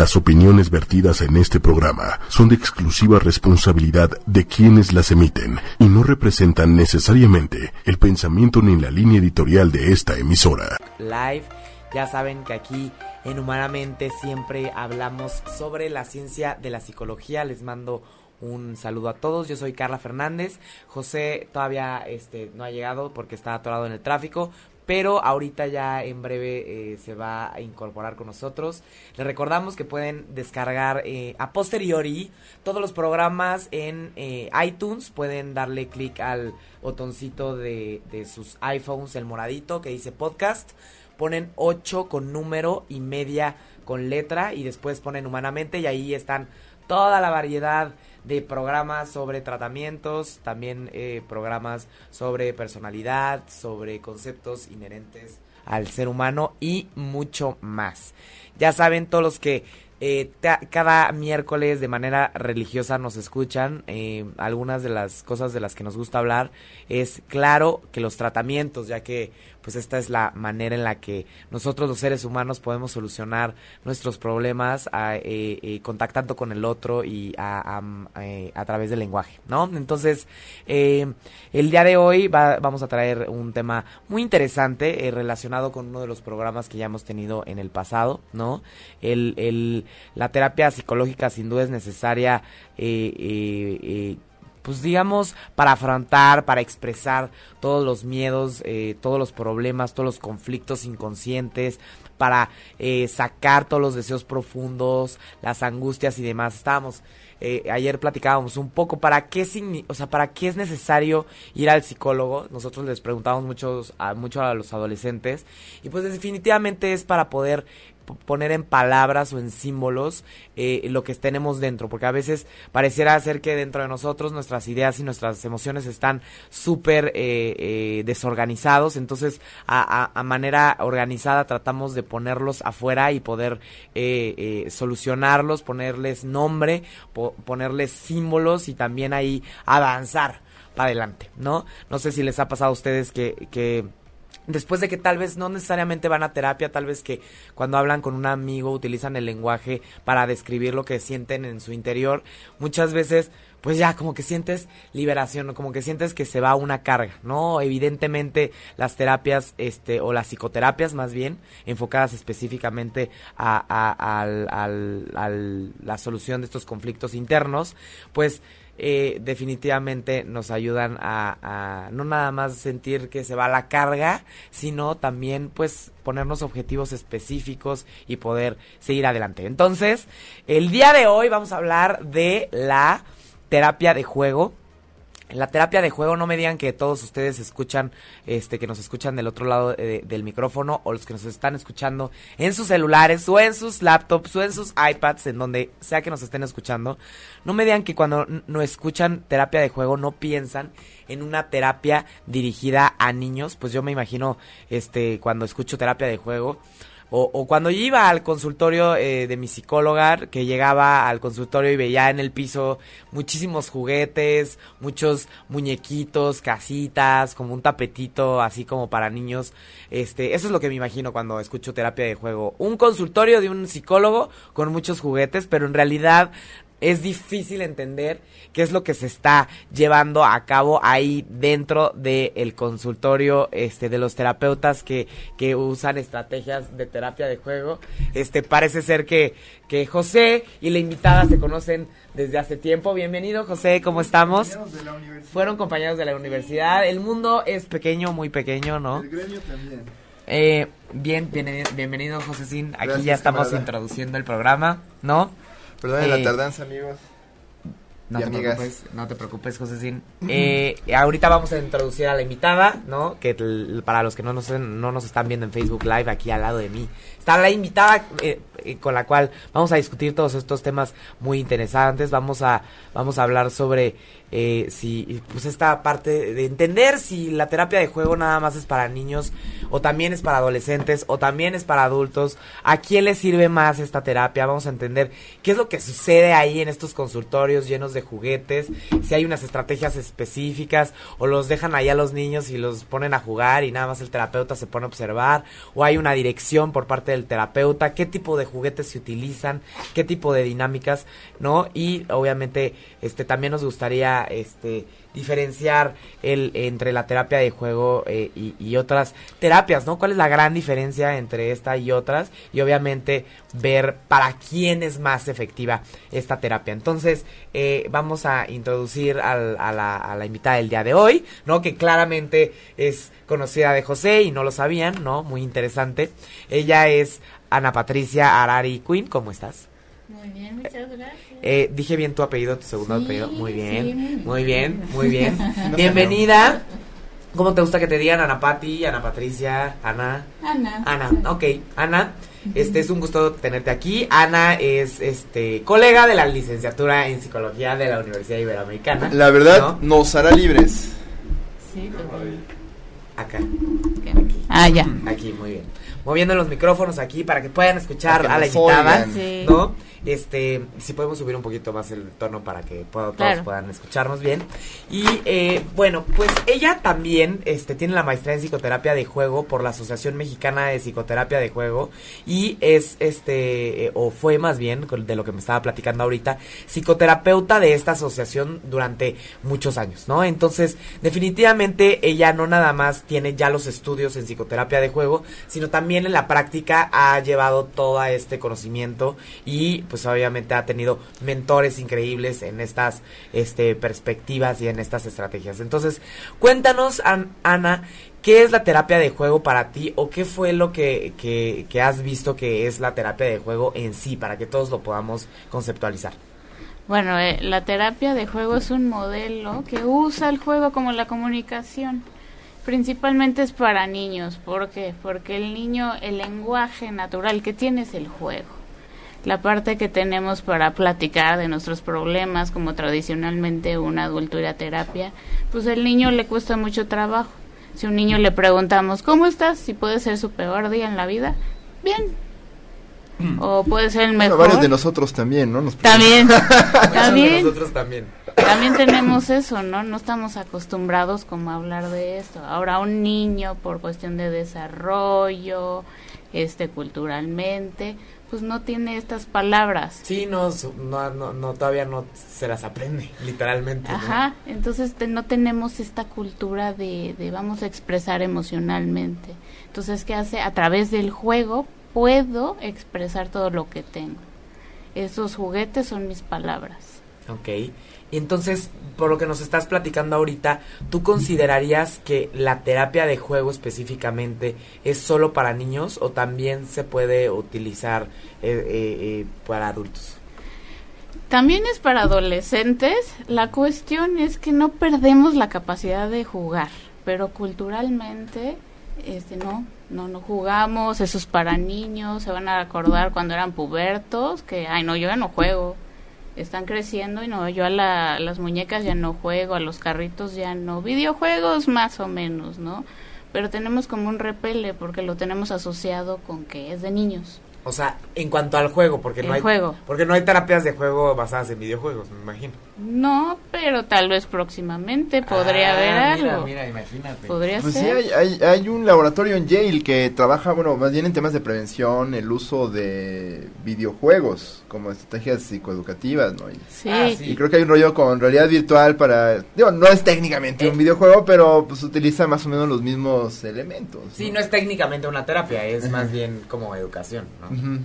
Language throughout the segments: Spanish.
Las opiniones vertidas en este programa son de exclusiva responsabilidad de quienes las emiten y no representan necesariamente el pensamiento ni la línea editorial de esta emisora. Live, ya saben que aquí en Humanamente siempre hablamos sobre la ciencia de la psicología. Les mando un saludo a todos. Yo soy Carla Fernández. José todavía este, no ha llegado porque está atorado en el tráfico, pero ahorita ya en breve eh, se va a incorporar con nosotros. Les recordamos que pueden descargar eh, a posteriori todos los programas en eh, iTunes, pueden darle clic al botoncito de, de sus iPhones, el moradito que dice podcast, ponen 8 con número y media con letra y después ponen humanamente y ahí están toda la variedad de programas sobre tratamientos, también eh, programas sobre personalidad, sobre conceptos inherentes al ser humano y mucho más. Ya saben todos los que eh, cada miércoles de manera religiosa nos escuchan. Eh, algunas de las cosas de las que nos gusta hablar es claro que los tratamientos, ya que pues esta es la manera en la que nosotros los seres humanos podemos solucionar nuestros problemas eh, eh, contactando con el otro y a, eh, a, través del lenguaje, ¿no? Entonces, el día de hoy vamos a traer un tema muy interesante relacionado con uno de los programas que ya hemos tenido en el pasado, ¿no? El, el, la terapia psicológica sin duda es necesaria pues digamos, para afrontar, para expresar todos los miedos, eh, todos los problemas, todos los conflictos inconscientes, para eh, sacar todos los deseos profundos, las angustias y demás. Estábamos, eh, ayer platicábamos un poco para qué, o sea, para qué es necesario ir al psicólogo. Nosotros les preguntamos muchos, a, mucho a los adolescentes y pues definitivamente es para poder poner en palabras o en símbolos eh, lo que tenemos dentro, porque a veces pareciera ser que dentro de nosotros nuestras ideas y nuestras emociones están súper eh, eh, desorganizados, entonces a, manera organizada tratamos de ponerlos afuera y poder solucionarlos, ponerles nombre, ponerles símbolos y también ahí avanzar para adelante, ¿no? No sé si les ha pasado a ustedes que, que después de que tal vez no necesariamente van a terapia, tal vez que cuando hablan con un amigo utilizan el lenguaje para describir lo que sienten en su interior, muchas veces pues ya como que sientes liberación, como que sientes que se va una carga, ¿no? Evidentemente las terapias, este, o las psicoterapias más bien, enfocadas específicamente a, a la solución de estos conflictos internos, pues eh, definitivamente nos ayudan a, no nada más sentir que se va la carga, sino también pues ponernos objetivos específicos y poder seguir adelante. Entonces, el día de hoy vamos a hablar de la terapia de juego la terapia de juego no me digan que todos ustedes escuchan, este, que nos escuchan del otro lado del micrófono o los que nos están escuchando en sus celulares o en sus laptops o en sus iPads, en donde sea que nos estén escuchando. No me digan que cuando no escuchan terapia de juego no piensan en una terapia dirigida a niños. Pues yo me imagino, este, cuando escucho terapia de juego, o, o cuando iba al consultorio eh, de mi psicóloga, que llegaba al consultorio y veía en el piso muchísimos juguetes, muchos muñequitos, casitas, como un tapetito así como para niños. Este, eso es lo que me imagino cuando escucho terapia de juego. Un consultorio de un psicólogo con muchos juguetes, pero en realidad es difícil entender qué es lo que se está llevando a cabo ahí dentro del consultorio este de los terapeutas que, que usan estrategias de terapia de juego. Este parece ser que, que José y la invitada se conocen desde hace tiempo. Bienvenido José, ¿cómo estamos? Fueron compañeros de la universidad. El mundo es pequeño, muy pequeño, ¿no? El gremio también. Eh, bien, bienvenido José Aquí ya estamos introduciendo el programa, ¿no? Perdón la tardanza, amigos. No te, preocupes, no te preocupes, José eh, ahorita vamos a introducir a la invitada, ¿no? Que para los que no nos, no nos están viendo en Facebook Live, aquí al lado de mí, está la invitada eh, eh, con la cual vamos a discutir todos estos temas muy interesantes. Vamos a, vamos a hablar sobre eh, si, pues esta parte de entender si la terapia de juego nada más es para niños, o también es para adolescentes, o también es para adultos. ¿A quién le sirve más esta terapia? Vamos a entender qué es lo que sucede ahí en estos consultorios llenos de juguetes, si hay unas estrategias específicas o los dejan ahí a los niños y los ponen a jugar y nada más el terapeuta se pone a observar o hay una dirección por parte del terapeuta, qué tipo de juguetes se utilizan, qué tipo de dinámicas, ¿no? Y obviamente este también nos gustaría este diferenciar el entre la terapia de juego eh, y, otras terapias, ¿no? ¿Cuál es la gran diferencia entre esta y otras? Y obviamente ver para quién es más efectiva esta terapia. Entonces, eh, vamos a introducir al, a, la, a la invitada del día de hoy, ¿no? Que claramente es conocida de José y no lo sabían, ¿no? Muy interesante. Ella es Ana Patricia Arari Quinn, ¿cómo estás? Muy bien, muchas gracias. Eh, dije bien tu apellido, tu segundo apellido. Muy bien, muy bien, muy bien. Bienvenida. ¿Cómo te gusta que te digan Ana Pati, Ana Patricia, Ana? Ana. Ana, ok. Ana, este es un gusto tenerte aquí. Ana es este colega de la licenciatura en psicología de la Universidad Iberoamericana. La verdad nos hará libres. Sí. Acá. Aquí. Ah, ya. Aquí, muy bien. Moviendo los micrófonos aquí para que puedan escuchar a la invitada, ¿no? Este, si podemos subir un poquito más el tono para que todos puedan escucharnos bien. Y eh, bueno, pues ella también este, tiene la maestría en psicoterapia de juego por la Asociación Mexicana de Psicoterapia de Juego y es, este, eh, o fue más bien, de lo que me estaba platicando ahorita, psicoterapeuta de esta asociación durante muchos años, ¿no? Entonces, definitivamente ella no nada más tiene ya los estudios en psicoterapia de juego, sino también en la práctica ha llevado todo este conocimiento y pues obviamente ha tenido mentores increíbles en estas este, perspectivas y en estas estrategias. Entonces, cuéntanos, Ana, ¿qué es la terapia de juego para ti o qué fue lo que, que, has visto que es la terapia de juego en sí, para que todos lo podamos conceptualizar? Bueno, eh, la terapia de juego es un modelo que usa el juego como la comunicación. Principalmente es para niños. ¿Por qué? Porque el niño, el lenguaje natural que tiene es el juego la parte que tenemos para platicar de nuestros problemas, como tradicionalmente un adulto ir a terapia, pues al niño le cuesta mucho trabajo. Si a un niño le preguntamos, ¿cómo estás? Si puede ser su peor día en la vida, bien. Mm. O puede ser el mejor. varios de nosotros también, ¿no? también. también. nosotros también. También tenemos eso, ¿no? No estamos acostumbrados como a hablar de esto. Ahora un niño por cuestión de desarrollo, este culturalmente, pues no tiene estas palabras. Sí, no, no, no, todavía no se las aprende, literalmente. Ajá, entonces no tenemos esta cultura de, de vamos a expresar emocionalmente. Entonces, ¿qué hace? A través del juego puedo expresar todo lo que tengo. Esos juguetes son mis palabras. Ok. Y entonces, por lo que nos estás platicando ahorita, ¿tú considerarías que la terapia de juego específicamente es solo para niños o también se puede utilizar eh, eh, eh, para adultos? También es para adolescentes. La cuestión es que no perdemos la capacidad de jugar, pero culturalmente este no, no no jugamos, eso es para niños, se van a acordar cuando eran pubertos que ay no, yo ya no juego están creciendo y no, yo a las muñecas ya no juego, a los carritos ya no, videojuegos más o menos, ¿no? Pero tenemos como un repele porque lo tenemos asociado con que es de niños. O sea, en cuanto al juego, porque no hay juego. porque no hay terapias de juego basadas en videojuegos, me imagino. No, pero tal vez próximamente podría ah, haber algo. Mira, imagínate. Podría pues ser. Sí, hay, hay, un laboratorio en Yale que trabaja, bueno, más bien en temas de prevención, el uso de videojuegos como estrategias psicoeducativas, ¿no? Y, sí. Ah, y creo que hay un rollo con realidad virtual para, digo, no es técnicamente un eh. videojuego, pero pues utiliza más o menos los mismos elementos. Sí, no, es técnicamente una terapia, es más bien como educación, ¿no?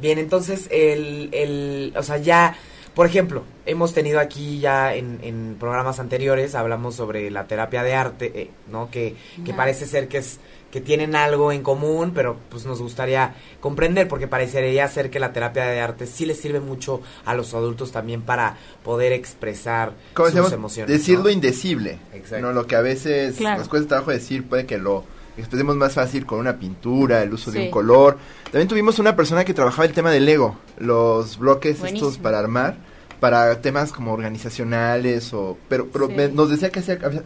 Bien, entonces, el, el, o sea, ya, por ejemplo, hemos tenido aquí ya en, en programas anteriores, hablamos sobre la terapia de arte, eh, ¿no? Que, que parece ser que es que tienen algo en común, pero pues nos gustaría comprender, porque parecería ser que la terapia de arte sí le sirve mucho a los adultos también para poder expresar sus emociones. Decir lo indecible, ¿no? Lo que a veces nos cuesta trabajo decir, puede que lo expresemos más fácil con una pintura, el uso de un color. También tuvimos una persona que trabajaba el tema del Lego, los bloques estos para armar, para temas como organizacionales o pero pero nos decía que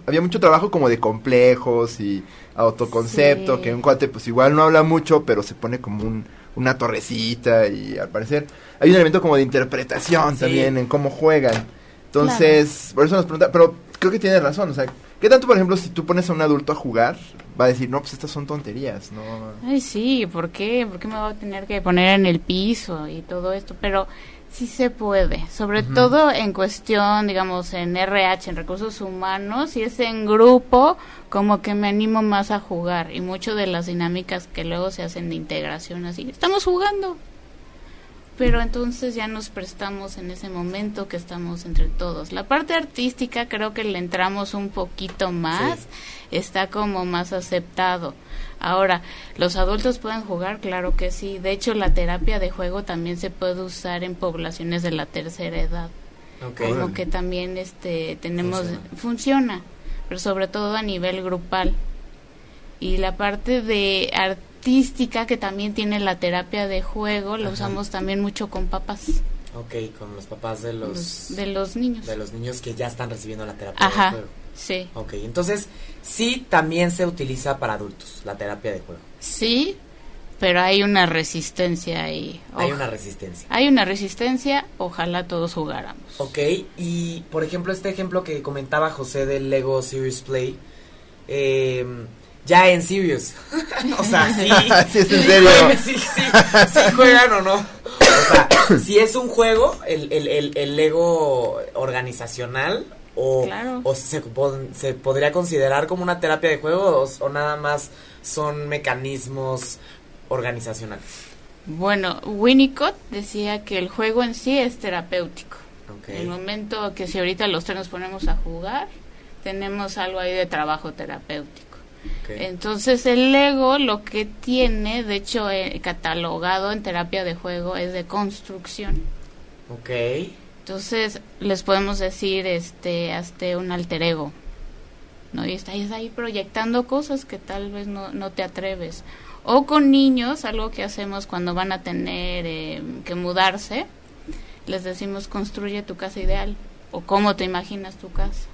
había, mucho trabajo como de complejos y autoconcepto, que un cuate pues igual no habla mucho, pero se pone como un, una torrecita y al parecer hay un elemento como de interpretación también en cómo juegan. Entonces, por eso nos pregunta, pero creo que tiene razón, o sea, ¿qué tanto, por ejemplo, si tú pones a un adulto a jugar, va a decir, no, pues estas son tonterías, ¿no? Ay, sí, ¿por qué? ¿Por qué me voy a tener que poner en el piso y todo esto? Pero sí se puede, sobre todo en cuestión, digamos, en RH, en recursos humanos, si es en grupo, como que me animo más a jugar y mucho de las dinámicas que luego se hacen de integración así, estamos jugando, pero entonces ya nos prestamos en ese momento que estamos entre todos. La parte artística creo que le entramos un poquito más, está como más aceptado. Ahora, ¿los adultos pueden jugar? Claro que sí. De hecho, la terapia de juego también se puede usar en poblaciones de la tercera edad. Como que también este tenemos funciona. pero sobre todo a nivel grupal. Y la parte de artística que también tiene la terapia de juego, lo usamos también mucho con papás. Ok, con los papás de los, de los niños. De los niños que ya están recibiendo la terapia de juego. Sí. Ok, entonces sí también se utiliza para adultos la terapia de juego. Sí, pero hay una resistencia ahí. Hay una resistencia. Hay una resistencia, ojalá todos jugáramos. Ok, y por ejemplo este ejemplo que comentaba José del Lego Serious Play, eh, ya en Serious. o sea, sí. sí, es en serio. sí, sí, sí, juegan o no. O sea, si es un juego, el, el, el, el Lego organizacional, o, o se, se, podría considerar como una terapia de juego o, nada más son mecanismos organizacionales. Bueno, Winnicott decía que el juego en sí es terapéutico. En el momento que si ahorita los tres nos ponemos a jugar, tenemos algo ahí de trabajo terapéutico. Entonces el ego lo que tiene, de hecho eh, catalogado en terapia de juego, es de construcción. Ok. Entonces les podemos decir este hasta un alter ego. ¿no? Y estás ahí proyectando cosas que tal vez no, no te atreves. O con niños, algo que hacemos cuando van a tener eh, que mudarse, les decimos construye tu casa ideal o cómo te imaginas tu casa.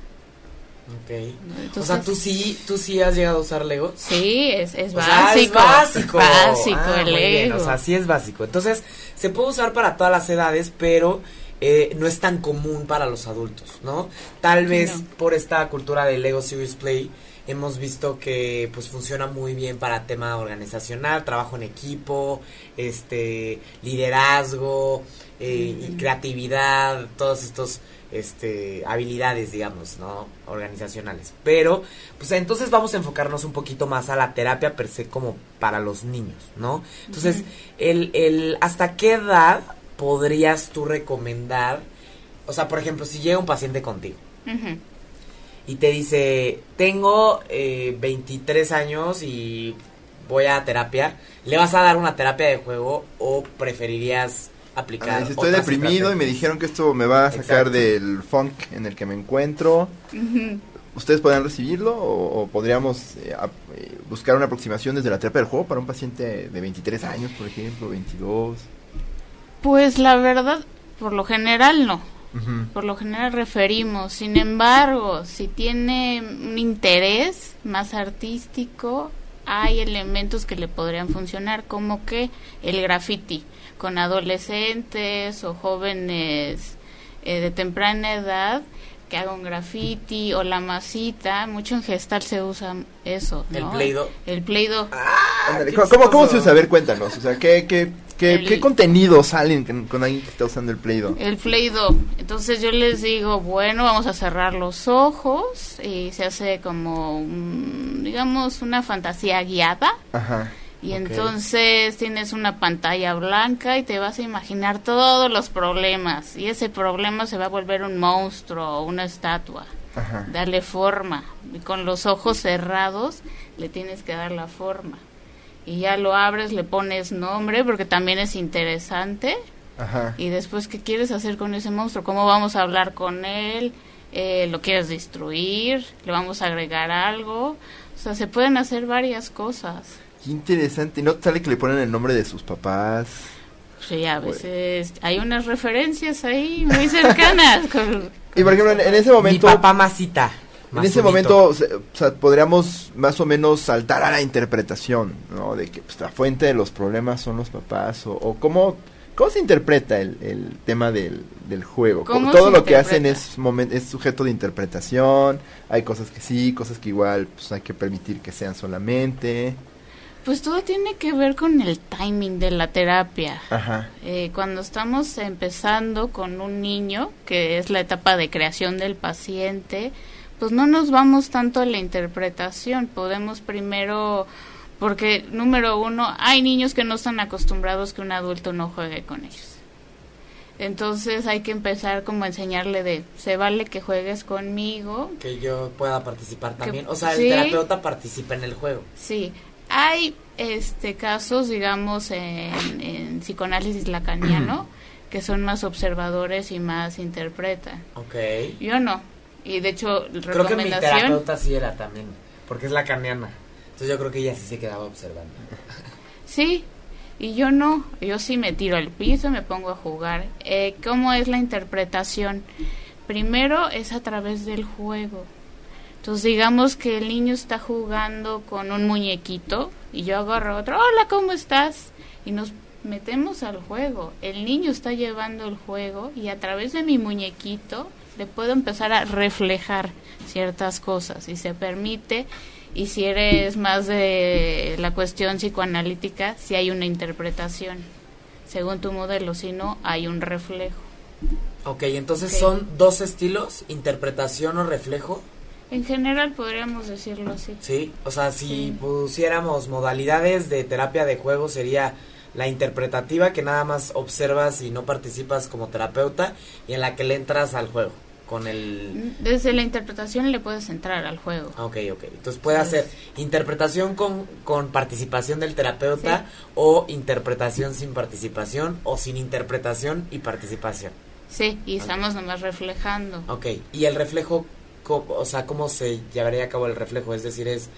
Ok. o sea, ¿tú sí, ¿tú sí has llegado a usar Lego? Sí, es, es básico. es básico. Básico ah, el Lego. O sea, sí es básico. Entonces, se puede usar para todas las edades, pero eh, no es tan común para los adultos, ¿no? Tal vez por esta cultura del Lego Serious Play hemos visto que pues funciona muy bien para tema organizacional, trabajo en equipo, este liderazgo eh, y creatividad, todos estos este habilidades digamos no organizacionales. Pero pues entonces vamos a enfocarnos un poquito más a la terapia per se como para los niños no entonces el, el hasta qué edad podrías tú recomendar? O sea, por ejemplo, si llega un paciente contigo y te dice, tengo eh, 23 años y voy a terapia, ¿le vas a dar una terapia de juego o preferirías aplicar? si estoy deprimido y me dijeron que esto me va a sacar del funk en el que me encuentro. ¿Ustedes podrían recibirlo o, podríamos eh, eh, buscar una aproximación desde la terapia del juego para un paciente de 23 años, por ejemplo, 22? Pues la verdad, por lo general no. Por lo general referimos. Sin embargo, si tiene un interés más artístico, hay elementos que le podrían funcionar, como que el graffiti con adolescentes o jóvenes eh, de temprana edad que haga un graffiti o la masita, mucho en gestal se usa eso, ¿no? El play El play ah, ¿Cómo, ¿Cómo, se usa? A ver, cuéntanos, o sea, ¿qué, qué ¿Qué, ¿Qué, contenido salen con, alguien que está usando el Play-Doh? El Play-Doh. Entonces yo les digo, bueno, vamos a cerrar los ojos y se hace como, digamos, una fantasía guiada. Ajá. Y entonces tienes una pantalla blanca y te vas a imaginar todos los problemas. Y ese problema se va a volver un monstruo o una estatua. Ajá. Darle forma. Y con los ojos cerrados le tienes que dar la forma y ya lo abres, le pones nombre porque también es interesante. Ajá. Y después, ¿qué quieres hacer con ese monstruo? ¿Cómo vamos a hablar con él? Eh, ¿Lo quieres destruir? ¿Le vamos a agregar algo? O sea, se pueden hacer varias cosas. Qué interesante. ¿No sale que le ponen el nombre de sus papás? Sí, a veces hay unas referencias ahí muy cercanas. y por ejemplo, en, ese momento... Mi papá masita en ese momento, o sea, podríamos más o menos saltar a la interpretación, ¿no? De que pues, la fuente de los problemas son los papás, o, o cómo, ¿Cómo se interpreta el, el tema del, del juego? Todo lo que hacen es, es sujeto de interpretación, hay cosas que sí, cosas que igual pues, hay que permitir que sean solamente. Pues todo tiene que ver con el timing de la terapia. Ajá. Eh, cuando estamos empezando con un niño, que es la etapa de creación del paciente, pues no nos vamos tanto a la interpretación, podemos primero porque, número uno, hay niños que no están acostumbrados que un adulto no juegue con ellos. Entonces hay que empezar como a enseñarle de, se vale que juegues conmigo. Que yo pueda participar también. o sea, el terapeuta participa en el juego. Sí. Hay este casos, digamos, en, en psicoanálisis lacaniano, que son más observadores y más interpretan. Ok. Yo no. Y de hecho, Creo que mi terapeuta sí era también, porque es lacaniana. Entonces yo creo que ella sí se quedaba observando. Sí, y yo no, yo sí me tiro al piso, me pongo a jugar. Eh, ¿Cómo es la interpretación? Primero es a través del juego. Entonces digamos que el niño está jugando con un muñequito y yo agarro otro, hola, ¿cómo estás? Y nos metemos al juego. El niño está llevando el juego y a través de mi muñequito le puedo empezar a reflejar ciertas cosas y se permite y si eres más de la cuestión psicoanalítica, si hay una interpretación según tu modelo, si no, hay un reflejo. Ok, entonces son dos estilos, interpretación o reflejo. En general podríamos decirlo así. Sí, o sea, si pusiéramos modalidades de terapia de juego sería la interpretativa que nada más observas y no participas como terapeuta y en la que le entras al juego con el... Desde la interpretación le puedes entrar al juego. Ok, ok. Entonces puede hacer interpretación con, con participación del terapeuta o interpretación sin participación o sin interpretación y participación. Sí, y estamos nomás reflejando. Ok, y el reflejo, o sea, ¿cómo se llevaría a cabo el reflejo? Es decir, es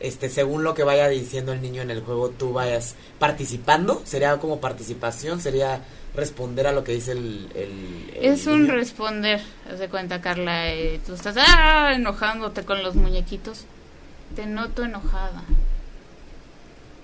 este según lo que vaya diciendo el niño en el juego tú vayas participando sería como participación sería responder a lo que dice el, es un responder haz de cuenta Carla eh, tú estás ah, enojándote con los muñequitos. Te noto enojada.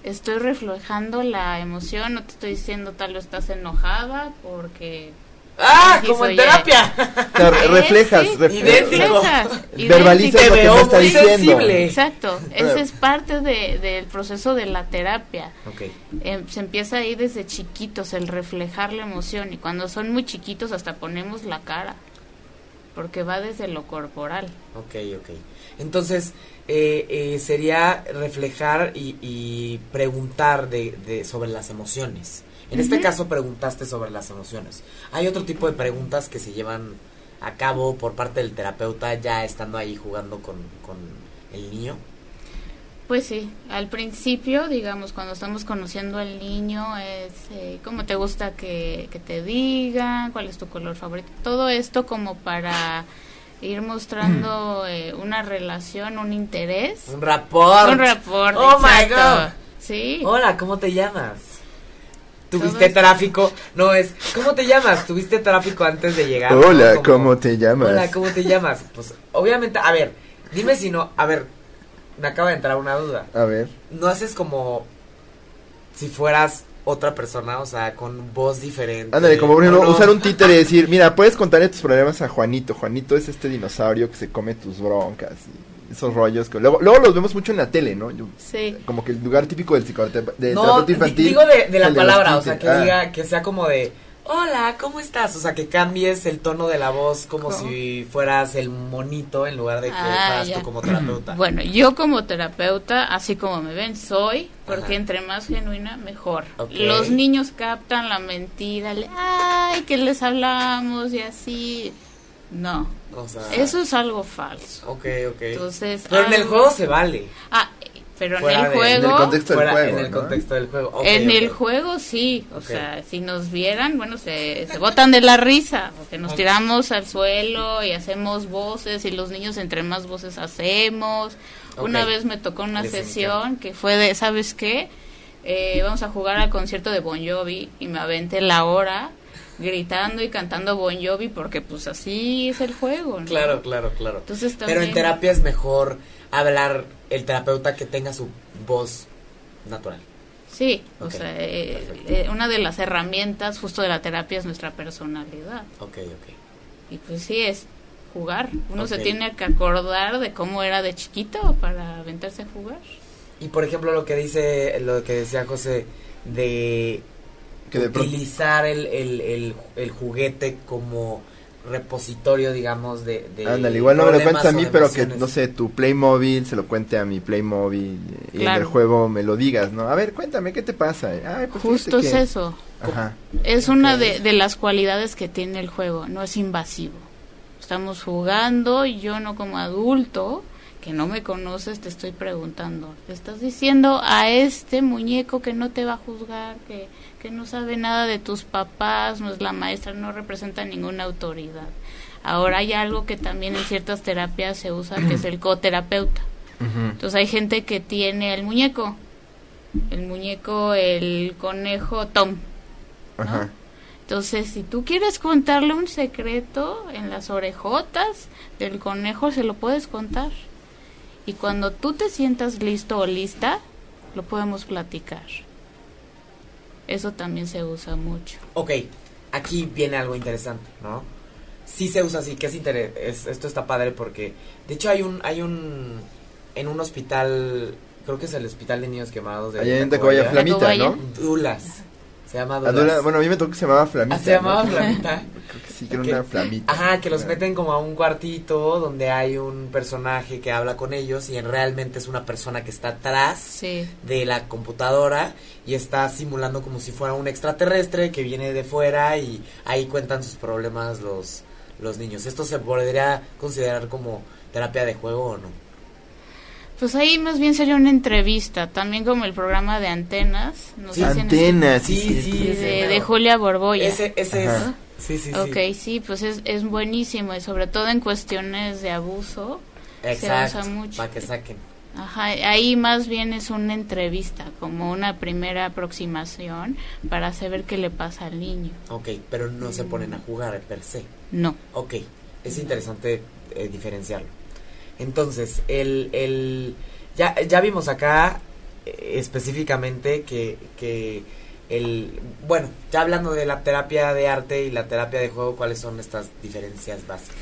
Estoy reflejando la emoción no te estoy diciendo tal vez estás enojada porque ¡Ah! como en terapia. reflejas, reflejas. Verbalizas lo que me está diciendo. Exacto. Ese es parte de, del proceso de la terapia. Okay. Em, se empieza ahí desde chiquitos, el reflejar la emoción. Y cuando son muy chiquitos, hasta ponemos la cara. Porque va desde lo corporal. Ok, ok. Entonces, eh, eh, sería reflejar y, y preguntar de, de, sobre las emociones. En este caso preguntaste sobre las emociones. ¿Hay otro tipo de preguntas que se llevan a cabo por parte del terapeuta ya estando ahí jugando con, el niño? Pues sí, al principio, digamos, cuando estamos conociendo al niño, es eh, cómo te gusta que, te digan, cuál es tu color favorito, todo esto como para ir mostrando eh, una relación, un interés. Un rapport. Un rapport. Oh my god. Sí. Hola, ¿cómo te llamas? Tuviste tráfico, no es, ¿cómo te llamas? Tuviste tráfico antes de llegar. Hola, ¿cómo te llamas? Hola, ¿cómo te llamas? Pues obviamente, a ver, dime si no, a ver, me acaba de entrar una duda. A ver. ¿No haces como si fueras otra persona, o sea, con voz diferente? Ándale, como por ejemplo, usar un títere y decir, mira, puedes contarle tus problemas a Juanito. Juanito es este dinosaurio que se come tus broncas esos rollos que luego, luego los vemos mucho en la tele, ¿no? sí. Como que el lugar típico del psicoterapeuta de no, digo de, la palabra, o sea, que ah. diga, que sea como de, hola, ¿cómo estás? O sea, que cambies el tono de la voz como si fueras el monito en lugar de que ah, fueras tú como terapeuta. Bueno, yo como terapeuta, así como me ven, soy, porque entre más genuina, mejor. Los niños captan la mentira, ay, que les hablamos y así. No. Eso es algo falso. Ok, ok. Entonces, pero en el juego se vale. Ah, pero en el juego. En el contexto del juego. En el contexto del juego. en el juego sí. O sea, si nos vieran, bueno, se, se botan de la risa. Porque nos tiramos al suelo y hacemos voces. Y los niños, entre más voces hacemos. Una vez me tocó una sesión que fue de, ¿sabes qué? Eh, vamos a jugar al concierto de Bon Jovi y me aventé la hora gritando y cantando Bon Jovi porque pues así es el juego, ¿no? Claro, claro, claro. Entonces, Pero en terapia es mejor hablar el terapeuta que tenga su voz natural. Sí, o sea, eh, eh, una de las herramientas justo de la terapia es nuestra personalidad. Ok, ok. Y pues sí, es jugar. Uno se tiene que acordar de cómo era de chiquito para aventarse a jugar. Y por ejemplo, lo que dice, lo que decía José, de, que utilizar el, el, el juguete como repositorio, digamos, de... de Ándale, igual no me lo cuentes a mí, pero que, no sé, tu Playmobil se lo cuente a mi Playmobil y en el juego me lo digas, ¿no? A ver, cuéntame, ¿qué te pasa? Pues Justo es eso. Ajá. Es una de, de las cualidades que tiene el juego, no es invasivo. Estamos jugando y yo no como adulto que no me conoces te estoy preguntando. Te estás diciendo a este muñeco que no te va a juzgar, que que no sabe nada de tus papás, no es la maestra, no representa ninguna autoridad. Ahora hay algo que también en ciertas terapias se usa, que es el coterapeuta. Entonces hay gente que tiene el muñeco, el muñeco, el conejo Tom. Entonces, si tú quieres contarle un secreto en las orejotas del conejo, se lo puedes contar. Y cuando tú te sientas listo o lista, lo podemos platicar. Eso también se usa mucho. Ok, aquí viene algo interesante, ¿no? Sí se usa así, que es, esto está padre porque, de hecho hay un, hay un, en un hospital, creo que es el Hospital de Niños Quemados de... Allá en Flamita, ¿no? Dulas. Se llama bueno, a mí me tocó que se llamaba Flamita. Ah, se llamaba Flamita. Creo que sí, que era una flamita. Ajá, que los meten como a un cuartito donde hay un personaje que habla con ellos y realmente es una persona que está atrás de la computadora y está simulando como si fuera un extraterrestre que viene de fuera y ahí cuentan sus problemas los, los niños. ¿Esto se podría considerar como terapia de juego o no? Pues ahí más bien sería una entrevista, también como el programa de Antenas. Antenas, sí, sí, de, Julia Borboya. Ese, ese es. Sí, sí, Ok, sí, pues es, es buenísimo y sobre todo en cuestiones de abuso. Exacto, se usa mucho. Para que saquen. Ajá, ahí más bien es una entrevista, como una primera aproximación para saber qué le pasa al niño. Ok, pero no se ponen a jugar per se. No. Ok, es interesante eh, diferenciarlo. Entonces, el, el ya, ya vimos acá eh, específicamente que, que el, bueno, ya hablando de la terapia de arte y la terapia de juego, ¿cuáles son estas diferencias básicas?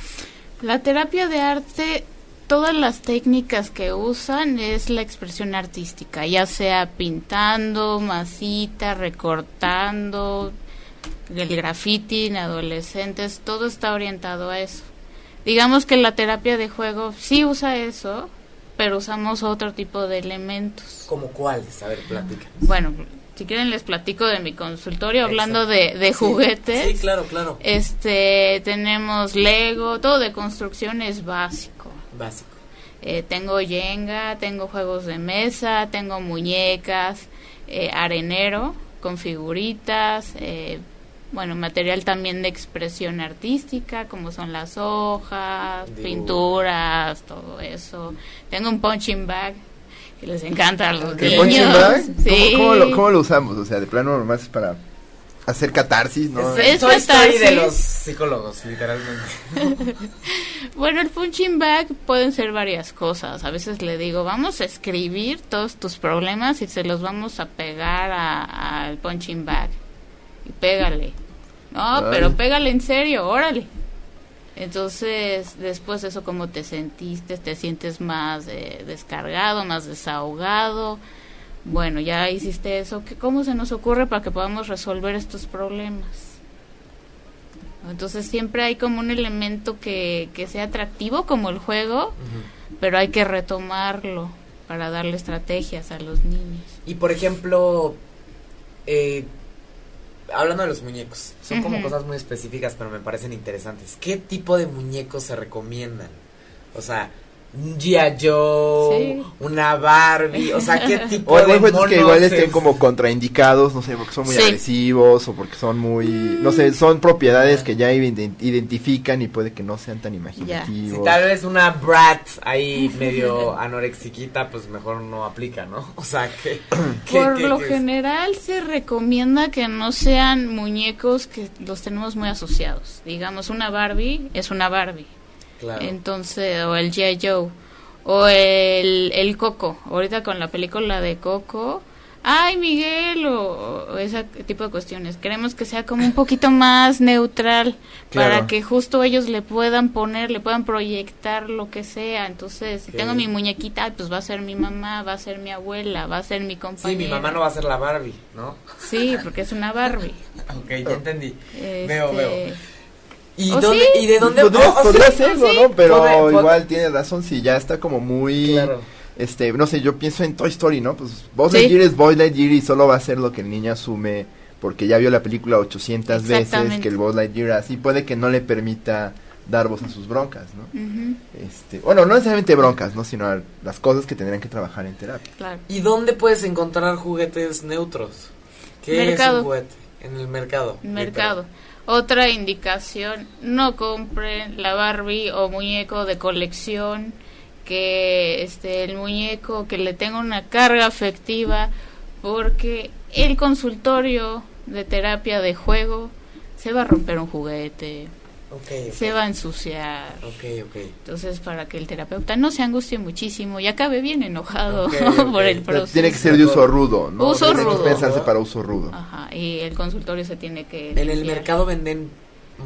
La terapia de arte, todas las técnicas que usan es la expresión artística, ya sea pintando, masita, recortando, el graffiti en adolescentes, todo está orientado a eso digamos que la terapia de juego sí usa eso, pero usamos otro tipo de elementos. ¿Como cuáles? A ver, platica. Bueno, si quieren les platico de mi consultorio hablando de, juguetes. Sí, claro, claro. Este, tenemos Lego, todo de construcción es básico. Básico. Eh, tengo Jenga, tengo juegos de mesa, tengo muñecas, eh, arenero con figuritas, eh, bueno, material también de expresión artística, como son las hojas, pinturas, todo eso. Tengo un punching bag que les encanta a los niños. punching bag? Sí. ¿Cómo, lo, usamos? O sea, de plano normal es para hacer catarsis, ¿no? Es, es de los psicólogos, literalmente. bueno, el punching bag pueden ser varias cosas. A veces le digo, vamos a escribir todos tus problemas y se los vamos a pegar al punching bag y pégale. No, pero pégale en serio, órale. Entonces, después de eso, ¿cómo te sentiste? ¿Te sientes más eh, descargado, más desahogado? Bueno, ya hiciste eso. ¿Cómo se nos ocurre para que podamos resolver estos problemas? Entonces, siempre hay como un elemento que, que sea atractivo, como el juego, pero hay que retomarlo para darle estrategias a los niños. Y, por ejemplo, eh, hablando de los muñecos, son como cosas muy específicas, pero me parecen interesantes. ¿Qué tipo de muñecos se recomiendan? O sea, un G.I. Joe, una Barbie, o sea, ¿qué tipo o de monos que igual estén como contraindicados, no sé, porque son muy agresivos o porque son muy, no sé, son propiedades que ya identifican y puede que no sean tan imaginativos. Si tal vez una Brat ahí medio anorexiquita, pues mejor no aplica, ¿no? O sea, que... Por lo general se recomienda que no sean muñecos que los tenemos muy asociados. Digamos, una Barbie es una Barbie entonces, o el G.I. Joe, o el, el Coco. Ahorita con la película de Coco ay Miguel o, ese tipo de cuestiones. Queremos que sea como un poquito más neutral para que justo ellos le puedan poner, le puedan proyectar lo que sea. Entonces, si tengo mi muñequita, pues va a ser mi mamá, va a ser mi abuela, va a ser mi compañera. Sí, mi mamá no va a ser la Barbie, ¿no? Sí, porque es una Barbie. ok, ya entendí. Veo, veo. ¿Y, dónde, ¿Y de dónde? Podría, podría serlo, ¿no? Pero igual tiene razón, si ya está como muy... Claro este, no sé, yo pienso en Toy Story, ¿no? Pues Buzz Lightyear es Buzz Lightyear y solo va a ser lo que el niño asume porque ya vio la película 800 veces que el Buzz Lightyear así puede que no le permita dar voz a sus broncas, ¿no? este, bueno, no necesariamente broncas, ¿no? Sino las cosas que tendrían que trabajar en terapia. Claro. ¿Y dónde puedes encontrar juguetes neutros? ¿Qué es un juguete? En el mercado. Mercado. Otra indicación, no compren la Barbie o muñeco de colección que este el muñeco que le tenga una carga afectiva porque el consultorio de terapia de juego se va a romper un juguete se va a ensuciar. Entonces para que el terapeuta no se angustie muchísimo y acabe bien enojado por el proceso. tiene que ser de uso rudo no uso rudo. pensarse para uso rudo. Ajá, y el consultorio se tiene que en el mercado venden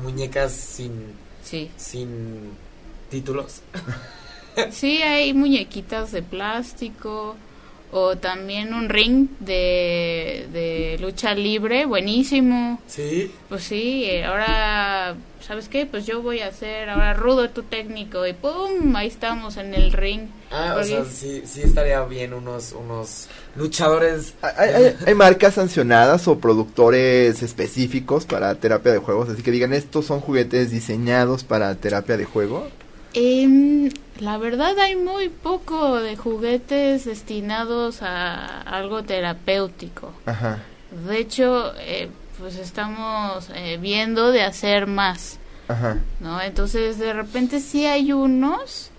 muñecas sin sí. sin títulos. Sí, hay muñequitas de plástico o también un ring de, de lucha libre, buenísimo. Sí. Pues sí, eh, ahora, ¿sabes qué? Pues yo voy a hacer ahora rudo tu técnico y ¡pum! Ahí estamos en el ring. Ah, o sea, sí, sí estaría bien unos, unos luchadores. ¿Hay, hay, marcas sancionadas o productores específicos para terapia de juegos? Así que digan, ¿estos son juguetes diseñados para terapia de juego? Eh, la verdad hay muy poco de juguetes destinados a algo terapéutico. Ajá. De hecho, eh, pues estamos eh, viendo de hacer más. Ajá. ¿No? Entonces, de repente sí hay unos,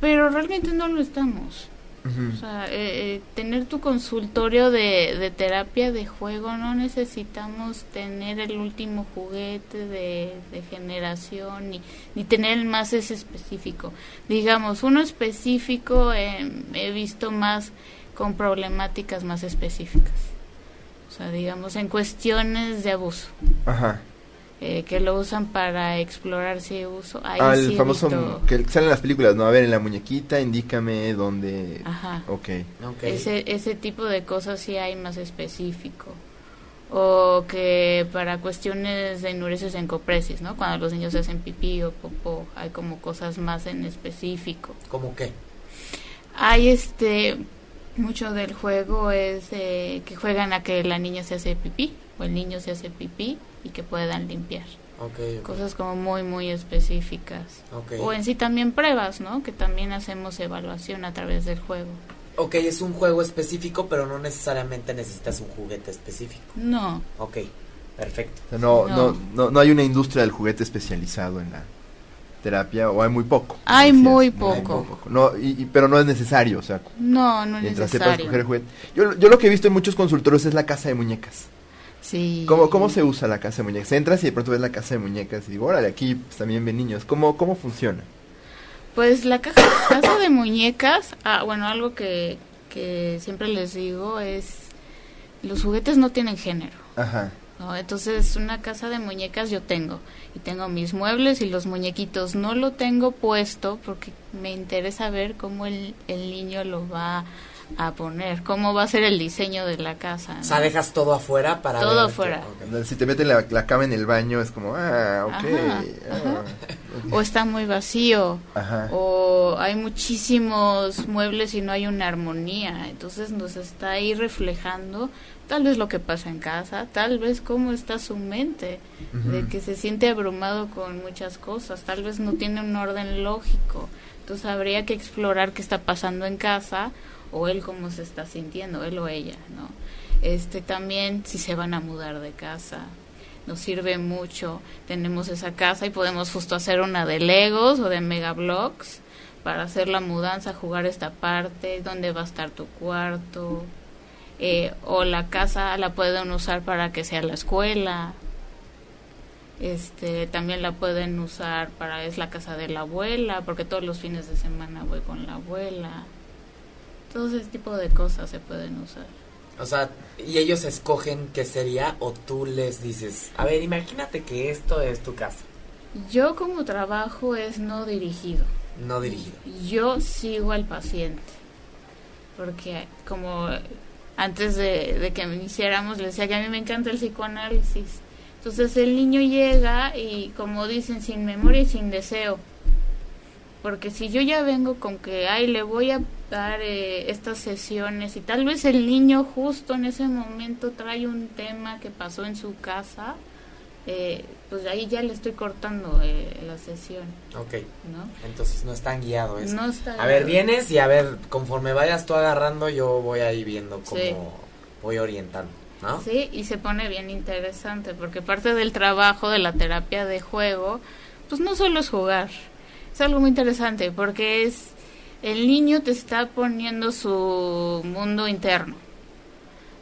pero realmente no lo estamos. O sea, eh, eh, tener tu consultorio de, de, terapia de juego, no necesitamos tener el último juguete de, generación ni, ni tener el más ese específico. Digamos, uno específico eh, he visto más con problemáticas más específicas. O sea, digamos, en cuestiones de abuso. Ajá. Eh, que lo usan para explorar si uso. Ahí ah, el famoso que sale en las películas, ¿no? A ver, en la muñequita, indícame dónde. Ajá. Okay. Ese, ese tipo de cosas sí hay más específico. O que para cuestiones de enuresis en copresis, ¿no? Cuando los niños hacen pipí o popó, hay como cosas más en específico. ¿Cómo qué? Hay este. Mucho del juego es eh, que juegan a que la niña se hace pipí o el niño se hace pipí y que puedan limpiar. Cosas como muy, muy específicas. O en sí también pruebas, ¿no? Que también hacemos evaluación a través del juego. Ok, es un juego específico, pero no necesariamente necesitas un juguete específico. No. Ok, perfecto. no, no. no, no, hay una industria del juguete especializado en la terapia, o hay muy poco. Hay muy poco. No, y, pero no es necesario, o sea. No, no es necesario. Yo, yo lo que he visto en muchos consultorios es la casa de muñecas. ¿Cómo, ¿Cómo se usa la casa de muñecas? Entras y de pronto ves la casa de muñecas y digo, órale, aquí pues, también ven niños. ¿Cómo, cómo funciona? Pues la casa, casa de muñecas, ah, bueno, algo que, que siempre les digo es, los juguetes no tienen género. Ajá. ¿no? Entonces, una casa de muñecas yo tengo. Y tengo mis muebles y los muñequitos no lo tengo puesto porque me interesa ver cómo el, el niño lo va a poner, cómo va a ser el diseño de la casa. O sea, dejas todo afuera para... Todo afuera. Si te meten la, cama en el baño es como, ah, ok. Ah, o está muy vacío. O hay muchísimos muebles y no hay una armonía. Entonces nos está ahí reflejando tal vez lo que pasa en casa, tal vez cómo está su mente, de que se siente abrumado con muchas cosas, tal vez no tiene un orden lógico. Entonces habría que explorar qué está pasando en casa o él cómo se está sintiendo, él o ella, ¿no? Este también si se van a mudar de casa, nos sirve mucho. Tenemos esa casa y podemos justo hacer una de Legos o de Megablocks para hacer la mudanza, jugar esta parte, dónde va a estar tu cuarto. Eh, o la casa la pueden usar para que sea la escuela. Este, también la pueden usar para es la casa de la abuela, porque todos los fines de semana voy con la abuela. Todo ese tipo de cosas se pueden usar. O sea, y ellos escogen qué sería o tú les dices, a ver, imagínate que esto es tu casa. Yo como trabajo es no dirigido. No dirigido. Yo sigo al paciente. Porque como antes de, de que me hiciéramos, le decía que a mí me encanta el psicoanálisis. Entonces el niño llega y como dicen, sin memoria y sin deseo. Porque si yo ya vengo con que, ay, le voy a dar eh, estas sesiones y tal vez el niño justo en ese momento trae un tema que pasó en su casa, eh, pues ahí ya le estoy cortando eh, la sesión. Ok. ¿no? Entonces no está guiado eso. No está A ver, vienes y a ver, conforme vayas tú agarrando, yo voy ahí viendo cómo voy orientando. ¿no? Sí, y se pone bien interesante porque parte del trabajo de la terapia de juego, pues no solo es jugar, es algo muy interesante porque es el niño te está poniendo su mundo interno.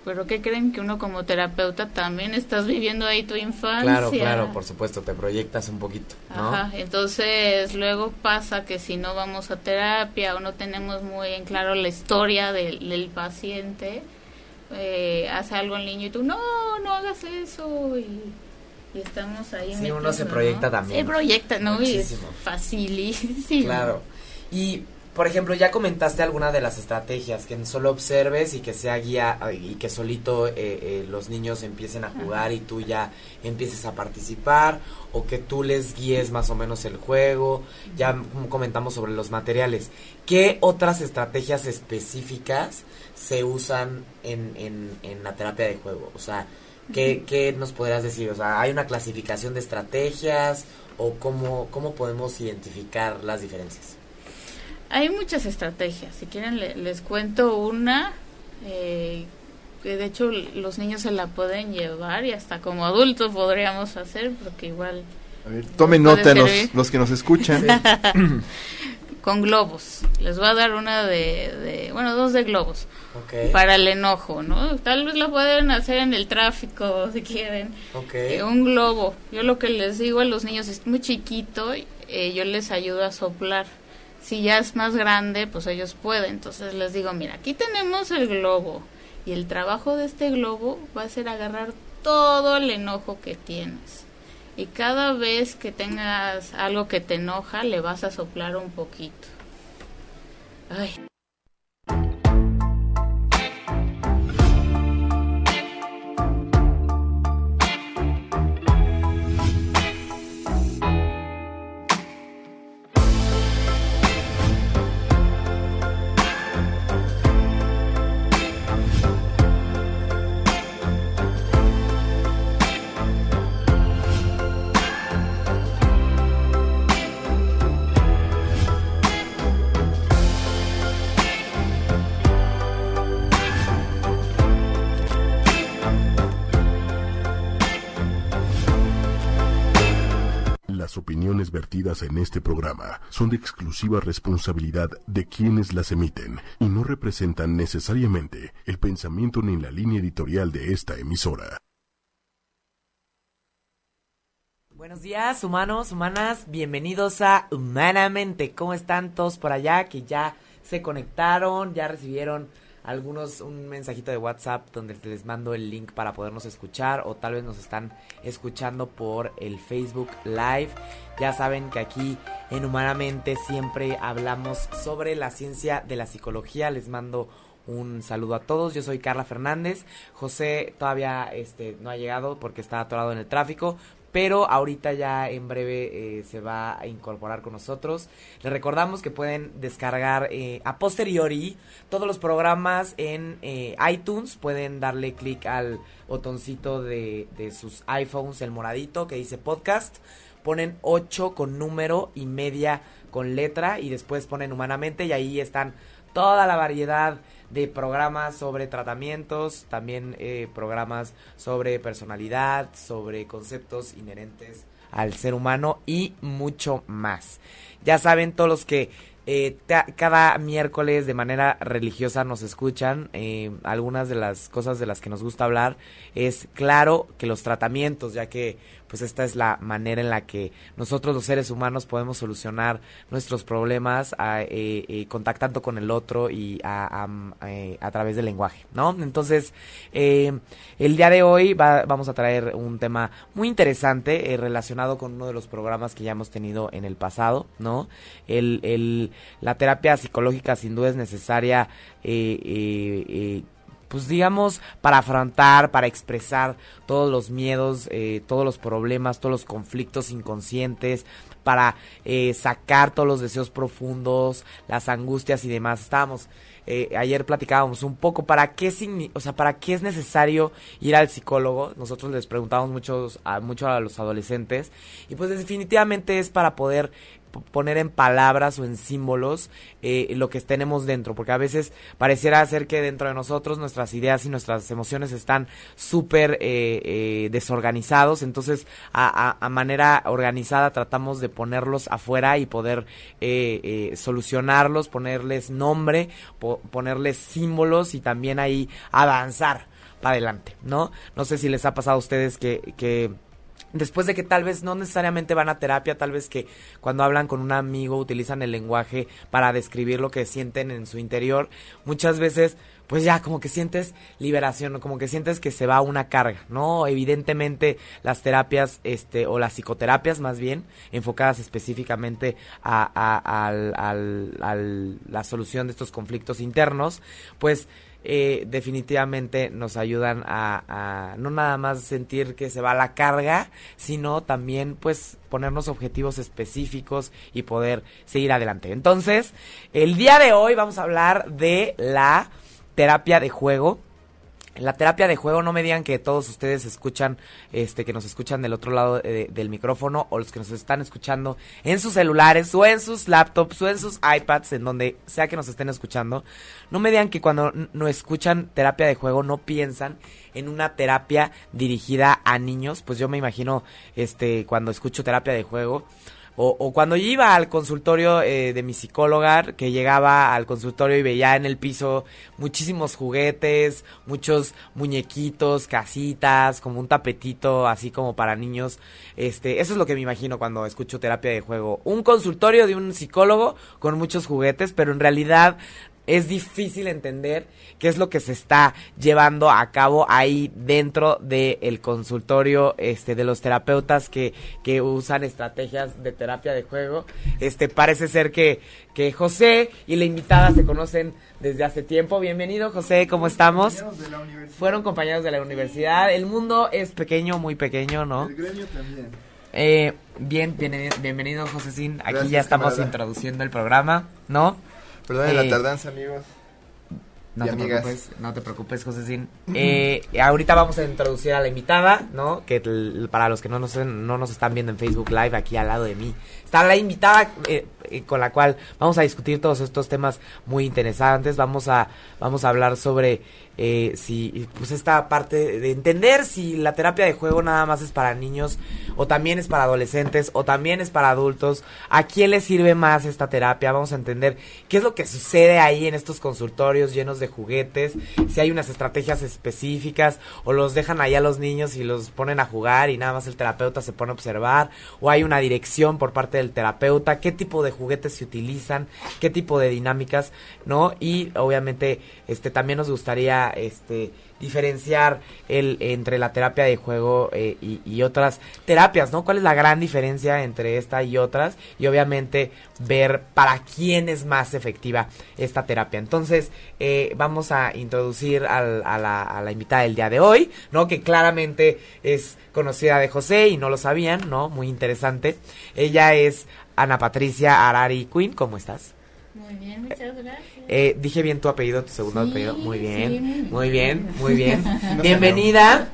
Pero ¿qué creen que uno como terapeuta también estás viviendo ahí tu infancia? Claro, claro, por supuesto, te proyectas un poquito, Ajá, entonces luego pasa que si no vamos a terapia o no tenemos muy en claro la historia del, paciente, eh, hace algo el niño y tú, no, no hagas eso y, estamos ahí. Sí, uno se proyecta también. Se proyecta, ¿no? Muchísimo. Y facilísimo. Claro. Y por ejemplo, ya comentaste alguna de las estrategias, que solo observes y que sea guía y que solito eh, eh, los niños empiecen a jugar y tú ya empieces a participar o que tú les guíes más o menos el juego. Ya comentamos sobre los materiales. ¿Qué otras estrategias específicas se usan en, en, en la terapia de juego? O sea, ¿qué, ¿qué nos podrías decir? O sea, ¿hay una clasificación de estrategias o cómo, cómo podemos identificar las diferencias? Hay muchas estrategias. Si quieren, les cuento una. Eh, que de hecho los niños se la pueden llevar y hasta como adultos podríamos hacer, porque igual. A ver, tomen nota los, que nos escuchan. Con globos. Les voy a dar una de, bueno, dos de globos. Para el enojo, ¿no? Tal vez la pueden hacer en el tráfico si quieren. Eh, un globo. Yo lo que les digo a los niños es muy chiquito, eh, yo les ayudo a soplar si ya es más grande, pues ellos pueden. Entonces les digo, mira, aquí tenemos el globo y el trabajo de este globo va a ser agarrar todo el enojo que tienes. Y cada vez que tengas algo que te enoja, le vas a soplar un poquito. Ay. Vertidas en este programa son de exclusiva responsabilidad de quienes las emiten y no representan necesariamente el pensamiento ni la línea editorial de esta emisora. Buenos días, humanos, humanas, bienvenidos a Humanamente. ¿Cómo están todos por allá que ya se conectaron, ya recibieron algunos un mensajito de WhatsApp donde les mando el link para podernos escuchar o tal vez nos están escuchando por el Facebook Live. Ya saben que aquí en Humanamente siempre hablamos sobre la ciencia de la psicología. Les mando un saludo a todos. Yo soy Carla Fernández. José todavía este no ha llegado porque está atorado en el tráfico, pero ahorita ya en breve eh, se va a incorporar con nosotros. Les recordamos que pueden descargar eh, a posteriori todos los programas en eh, iTunes, pueden darle clic al botoncito de, de sus iPhones, el moradito que dice podcast, ponen 8 con número y media con letra y después ponen humanamente y ahí están toda la variedad de programas sobre tratamientos, también eh, programas sobre personalidad, sobre conceptos inherentes al ser humano y mucho más. Ya saben todos los que eh, cada miércoles de manera religiosa nos escuchan. Eh, algunas de las cosas de las que nos gusta hablar es claro que los tratamientos, ya que pues esta es la manera en la que nosotros los seres humanos podemos solucionar nuestros problemas eh, eh, contactando con el otro y a, eh, través del lenguaje, ¿no? Entonces, el día de hoy vamos a traer un tema muy interesante relacionado con uno de los programas que ya hemos tenido en el pasado, ¿no? El, la terapia psicológica sin duda es necesaria pues digamos, para afrontar, para expresar todos los miedos, eh, todos los problemas, todos los conflictos inconscientes, para eh, sacar todos los deseos profundos, las angustias y demás. Estábamos, eh, ayer platicábamos un poco para qué, o sea, para qué es necesario ir al psicólogo. Nosotros les preguntábamos muchos, a, mucho a los adolescentes y pues definitivamente es para poder poner en palabras o en símbolos eh, lo que tenemos dentro, porque a veces pareciera ser que dentro de nosotros nuestras ideas y nuestras emociones están súper eh, eh, desorganizados, entonces a, manera organizada tratamos de ponerlos afuera y poder solucionarlos, ponerles nombre, ponerles símbolos y también ahí avanzar para adelante, ¿no? No sé si les ha pasado a ustedes que, que después de que tal vez no necesariamente van a terapia, tal vez que cuando hablan con un amigo utilizan el lenguaje para describir lo que sienten en su interior, muchas veces pues ya como que sientes liberación, como que sientes que se va una carga, ¿no? Evidentemente las terapias, este, o las psicoterapias más bien, enfocadas específicamente a, a, a la solución de estos conflictos internos, pues eh, definitivamente nos ayudan a, no nada más sentir que se va la carga, sino también pues ponernos objetivos específicos y poder seguir adelante. Entonces, el día de hoy vamos a hablar de la terapia de juego la terapia de juego no me digan que todos ustedes escuchan, este, que nos escuchan del otro lado eh, del micrófono o los que nos están escuchando en sus celulares o en sus laptops o en sus iPads, en donde sea que nos estén escuchando. No me digan que cuando no escuchan terapia de juego no piensan en una terapia dirigida a niños. Pues yo me imagino, este, cuando escucho terapia de juego, o, o cuando yo iba al consultorio eh, de mi psicóloga, que llegaba al consultorio y veía en el piso muchísimos juguetes, muchos muñequitos, casitas, como un tapetito así como para niños. Este, eso es lo que me imagino cuando escucho terapia de juego. Un consultorio de un psicólogo con muchos juguetes, pero en realidad es difícil entender qué es lo que se está llevando a cabo ahí dentro del consultorio este de los terapeutas que, que usan estrategias de terapia de juego. Este parece ser que, que José y la invitada se conocen desde hace tiempo. Bienvenido José, ¿cómo estamos? Fueron compañeros de la universidad. El mundo es pequeño, muy pequeño, ¿no? El gremio también. Eh, bien, bienvenido José Aquí ya estamos introduciendo el programa, ¿no? Perdón la eh, tardanza, amigos. No te, preocupes, no te preocupes, José eh, ahorita vamos a introducir a la invitada, ¿no? Que para los que no nos, no nos están viendo en Facebook Live, aquí al lado de mí, está la invitada eh, con la cual vamos a discutir todos estos temas muy interesantes. Vamos a, vamos a hablar sobre eh, si pues esta parte de entender si la terapia de juego nada más es para niños o también es para adolescentes o también es para adultos, a quién le sirve más esta terapia, vamos a entender qué es lo que sucede ahí en estos consultorios llenos de juguetes, si hay unas estrategias específicas o los dejan ahí a los niños y los ponen a jugar y nada más el terapeuta se pone a observar o hay una dirección por parte del terapeuta, qué tipo de juguetes se utilizan, qué tipo de dinámicas, ¿no? Y obviamente este también nos gustaría este diferenciar el entre la terapia de juego eh, y, otras terapias, ¿no? ¿Cuál es la gran diferencia entre esta y otras? Y obviamente ver para quién es más efectiva esta terapia. Entonces, eh, vamos a introducir a, la, a la invitada del día de hoy, ¿no? Que claramente es conocida de José y no lo sabían, ¿no? Muy interesante. Ella es Ana Patricia Arari Quinn, ¿cómo estás? Muy bien, muchas gracias. Eh, dije bien tu apellido, tu segundo apellido. Muy bien, muy bien, muy bien. Bienvenida.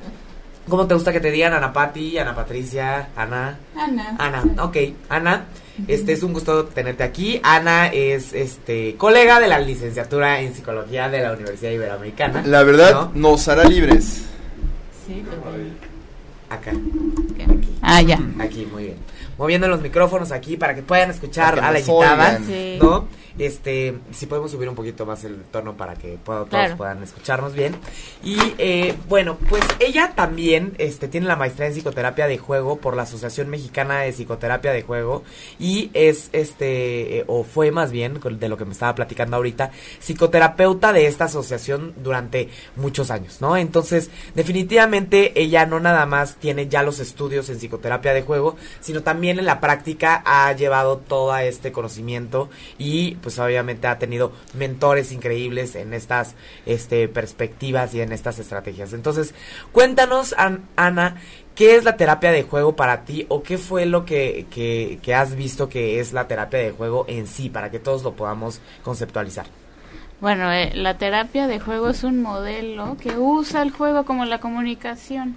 ¿Cómo te gusta que te digan Ana Pati, Ana Patricia, Ana? Ana. Ana, ok. Ana, este es un gusto tenerte aquí. Ana es este colega de la licenciatura en psicología de la Universidad Iberoamericana. La verdad nos hará libres. Sí, Acá. Aquí. Ah, ya. Aquí, muy bien. Moviendo los micrófonos aquí para que puedan escuchar a la invitada, ¿no? Este, si podemos subir un poquito más el tono para que todos puedan escucharnos bien. Y eh, bueno, pues ella también este, tiene la maestría en psicoterapia de juego por la Asociación Mexicana de Psicoterapia de Juego y es, este, eh, o fue más bien, de lo que me estaba platicando ahorita, psicoterapeuta de esta asociación durante muchos años, ¿no? Entonces, definitivamente ella no nada más tiene ya los estudios en psicoterapia de juego, sino también en la práctica ha llevado todo este conocimiento y pues obviamente ha tenido mentores increíbles en estas este, perspectivas y en estas estrategias. Entonces, cuéntanos, Ana, ¿qué es la terapia de juego para ti o qué fue lo que, que, has visto que es la terapia de juego en sí, para que todos lo podamos conceptualizar? Bueno, eh, la terapia de juego es un modelo que usa el juego como la comunicación.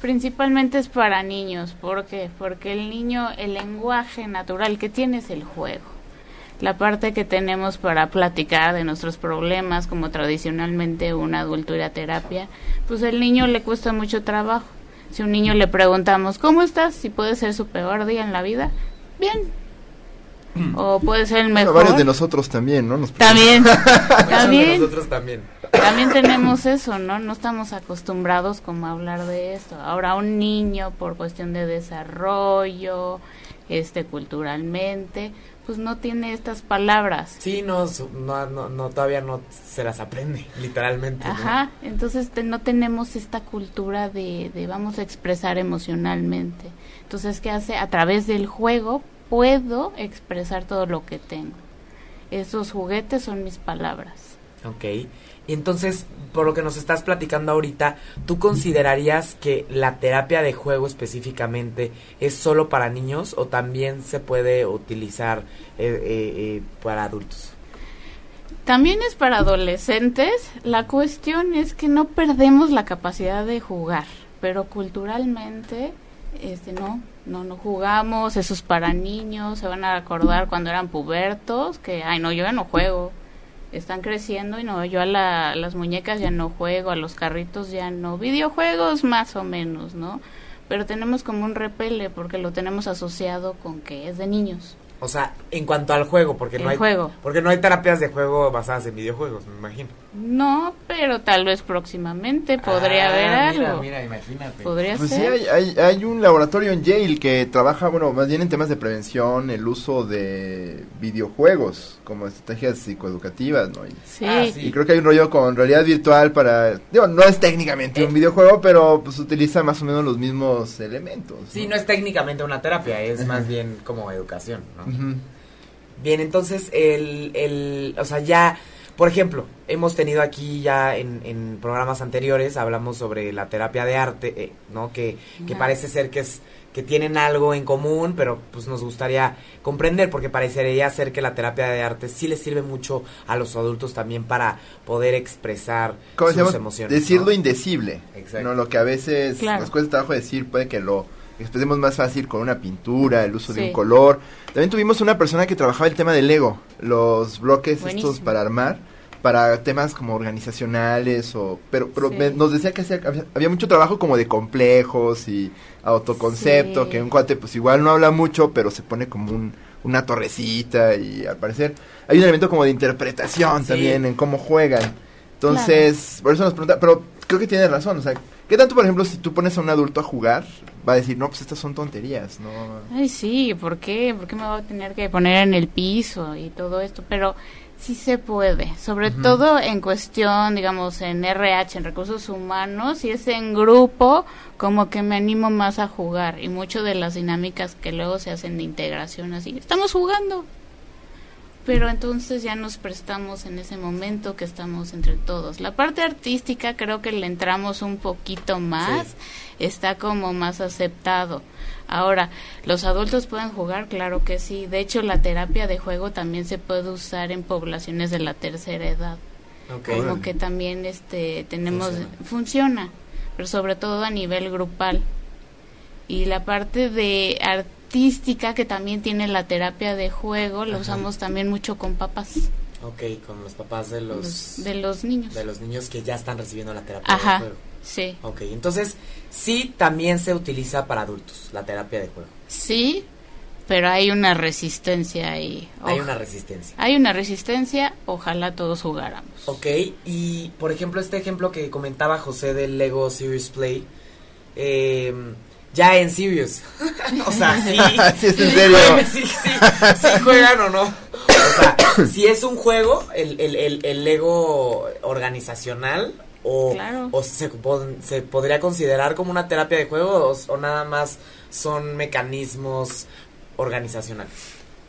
Principalmente es para niños. ¿Por qué? Porque el niño, el lenguaje natural que tiene es el juego la parte que tenemos para platicar de nuestros problemas, como tradicionalmente un adulto irá a terapia, pues al niño le cuesta mucho trabajo. Si a un niño le preguntamos, ¿cómo estás? Si puede ser su peor día en la vida, bien. Mm. O puede ser el mejor. varios de nosotros también, ¿no? también, también. nosotros también. También tenemos eso, ¿no? No estamos acostumbrados como a hablar de esto. Ahora un niño por cuestión de desarrollo, este culturalmente, pues no tiene estas palabras. Sí, no, no, no, todavía no se las aprende, literalmente. Ajá, entonces no tenemos esta cultura de, de vamos a expresar emocionalmente. Entonces, ¿qué hace? A través del juego puedo expresar todo lo que tengo. Esos juguetes son mis palabras. Ok. Y entonces, por lo que nos estás platicando ahorita, ¿tú considerarías que la terapia de juego específicamente es solo para niños o también se puede utilizar eh, eh, eh, para adultos? También es para adolescentes. La cuestión es que no perdemos la capacidad de jugar, pero culturalmente este no, no no jugamos, eso es para niños, se van a acordar cuando eran pubertos que ay no, yo ya no juego están creciendo y no, yo a las muñecas ya no juego, a los carritos ya no, videojuegos más o menos, ¿no? Pero tenemos como un repele porque lo tenemos asociado con que es de niños. O sea, en cuanto al juego, porque no hay juego. porque no hay terapias de juego basadas en videojuegos, me imagino. No, pero tal vez próximamente podría ah, haber algo. Mira, imagínate. Podría pues ser. sí, hay, hay, un laboratorio en Yale que trabaja, bueno, más bien en temas de prevención, el uso de videojuegos como estrategias psicoeducativas, ¿no? Y, sí. Ah, y creo que hay un rollo con realidad virtual para, digo, no es técnicamente un eh. videojuego, pero pues utiliza más o menos los mismos elementos. Sí, no, es técnicamente una terapia, es más bien como educación, ¿no? Bien, entonces, el, el, o sea, ya por ejemplo, hemos tenido aquí ya en, en programas anteriores, hablamos sobre la terapia de arte, eh, ¿no? Que, que parece ser que es que tienen algo en común, pero pues nos gustaría comprender, porque parecería ser que la terapia de arte sí le sirve mucho a los adultos también para poder expresar sus emociones. Decir lo indecible, ¿no? Lo que a veces nos cuesta trabajo decir, puede que lo expresemos más fácil con una pintura, el uso de un color. También tuvimos una persona que trabajaba el tema del Lego, los bloques estos para armar, para temas como organizacionales o pero pero nos decía que había, mucho trabajo como de complejos y autoconcepto, que un cuate pues igual no habla mucho, pero se pone como un, una torrecita y al parecer hay un elemento como de interpretación también en cómo juegan. Entonces, por eso nos pregunta, pero creo que tiene razón, o sea, ¿Qué tanto, por ejemplo, si tú pones a un adulto a jugar, va a decir, no, pues estas son tonterías, ¿no? Ay, sí, ¿por qué? ¿Por qué me voy a tener que poner en el piso y todo esto? Pero sí se puede, sobre todo en cuestión, digamos, en RH, en recursos humanos, si es en grupo, como que me animo más a jugar y mucho de las dinámicas que luego se hacen de integración así, estamos jugando, pero entonces ya nos prestamos en ese momento que estamos entre todos. La parte artística creo que le entramos un poquito más, está como más aceptado. Ahora, ¿los adultos pueden jugar? Claro que sí. De hecho, la terapia de juego también se puede usar en poblaciones de la tercera edad. Como que también este tenemos funciona. pero sobre todo a nivel grupal. Y la parte de artística que también tiene la terapia de juego, lo usamos también mucho con papás. Ok, con los papás de los, de los niños. De los niños que ya están recibiendo la terapia de juego. Sí. Ok, entonces sí también se utiliza para adultos la terapia de juego. Sí, pero hay una resistencia ahí. Hay una resistencia. Hay una resistencia, ojalá todos jugáramos. Ok, y por ejemplo este ejemplo que comentaba José del Lego Serious Play, eh, ya en Serious. o sea, sí. sí, es en serio. sí, sí, sí juegan o no. O sea, si es un juego, el, el, el, el Lego organizacional, o, o se, se, podría considerar como una terapia de juego o, nada más son mecanismos organizacionales.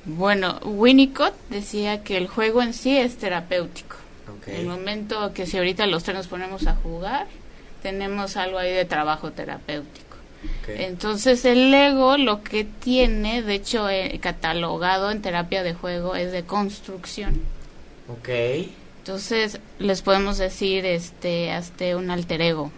Bueno, Winnicott decía que el juego en sí es terapéutico. El momento que si ahorita los tres nos ponemos a jugar, tenemos algo ahí de trabajo terapéutico. Entonces el Lego lo que tiene, de hecho eh, catalogado en terapia de juego, es de construcción. Ok. Entonces les podemos decir, este, hazte un alter ego.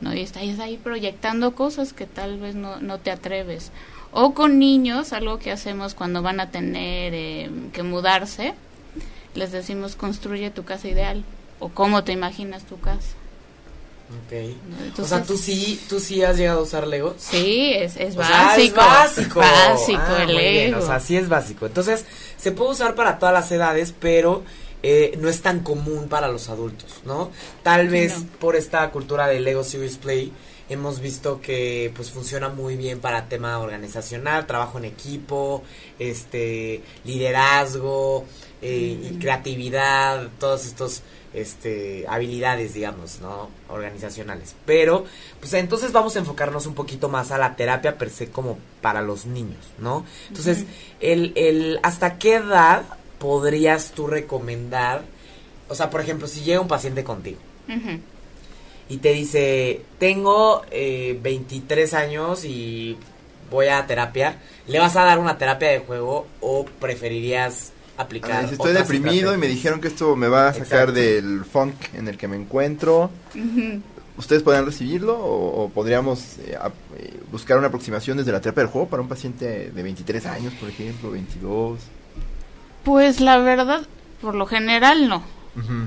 ¿no? Y estás ahí proyectando cosas que tal vez no, no te atreves. O con niños, algo que hacemos cuando van a tener eh, que mudarse, les decimos construye tu casa ideal o cómo te imaginas tu casa. Ok. o sea, ¿tú sí, ¿tú sí has llegado a usar Lego? Sí, es, es básico. es básico. Básico ah, el Lego. o sea, sí es básico. Entonces, se puede usar para todas las edades, pero eh, no es tan común para los adultos, ¿no? Tal vez por esta cultura de Lego Series Play hemos visto que pues funciona muy bien para tema organizacional, trabajo en equipo, este liderazgo eh, y creatividad, todos estos este, habilidades, digamos, ¿no? Organizacionales. Pero, pues entonces vamos a enfocarnos un poquito más a la terapia per se como para los niños, ¿no? Entonces, el, el, ¿hasta qué edad podrías tú recomendar? O sea, por ejemplo, si llega un paciente contigo y te dice, tengo eh, 23 años y voy a terapia, ¿le vas a dar una terapia de juego o preferirías aplicar. si estoy deprimido y me dijeron que esto me va a sacar del funk en el que me encuentro. ¿Ustedes podrían recibirlo o, podríamos eh, eh, buscar una aproximación desde la terapia del juego para un paciente de 23 años, por ejemplo, 22? Pues la verdad, por lo general no.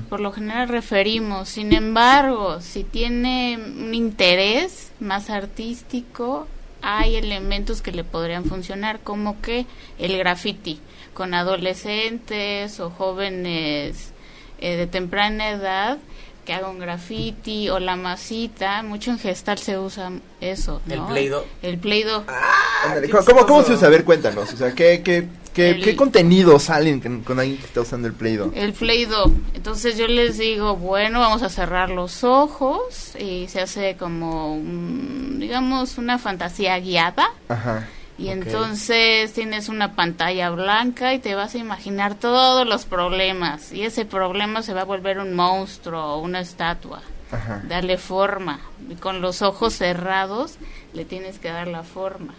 Por lo general referimos. Sin embargo, si tiene un interés más artístico, hay elementos que le podrían funcionar, como que el graffiti con adolescentes o jóvenes eh, de temprana edad que haga un graffiti o la masita, mucho en gestal se usa eso, ¿no? El pleido. El pleido. Ah, ¿Cómo, ¿Cómo, se usa? A ver, cuéntanos. O sea, ¿qué, qué, qué, ¿qué contenidos salen con, alguien que está usando el pleido? El pleido. Entonces yo les digo, bueno, vamos a cerrar los ojos y se hace como, digamos, una fantasía guiada. Ajá y entonces tienes una pantalla blanca y te vas a imaginar todos los problemas. Y ese problema se va a volver un monstruo o una estatua. Ajá. Darle forma. Y con los ojos cerrados le tienes que dar la forma.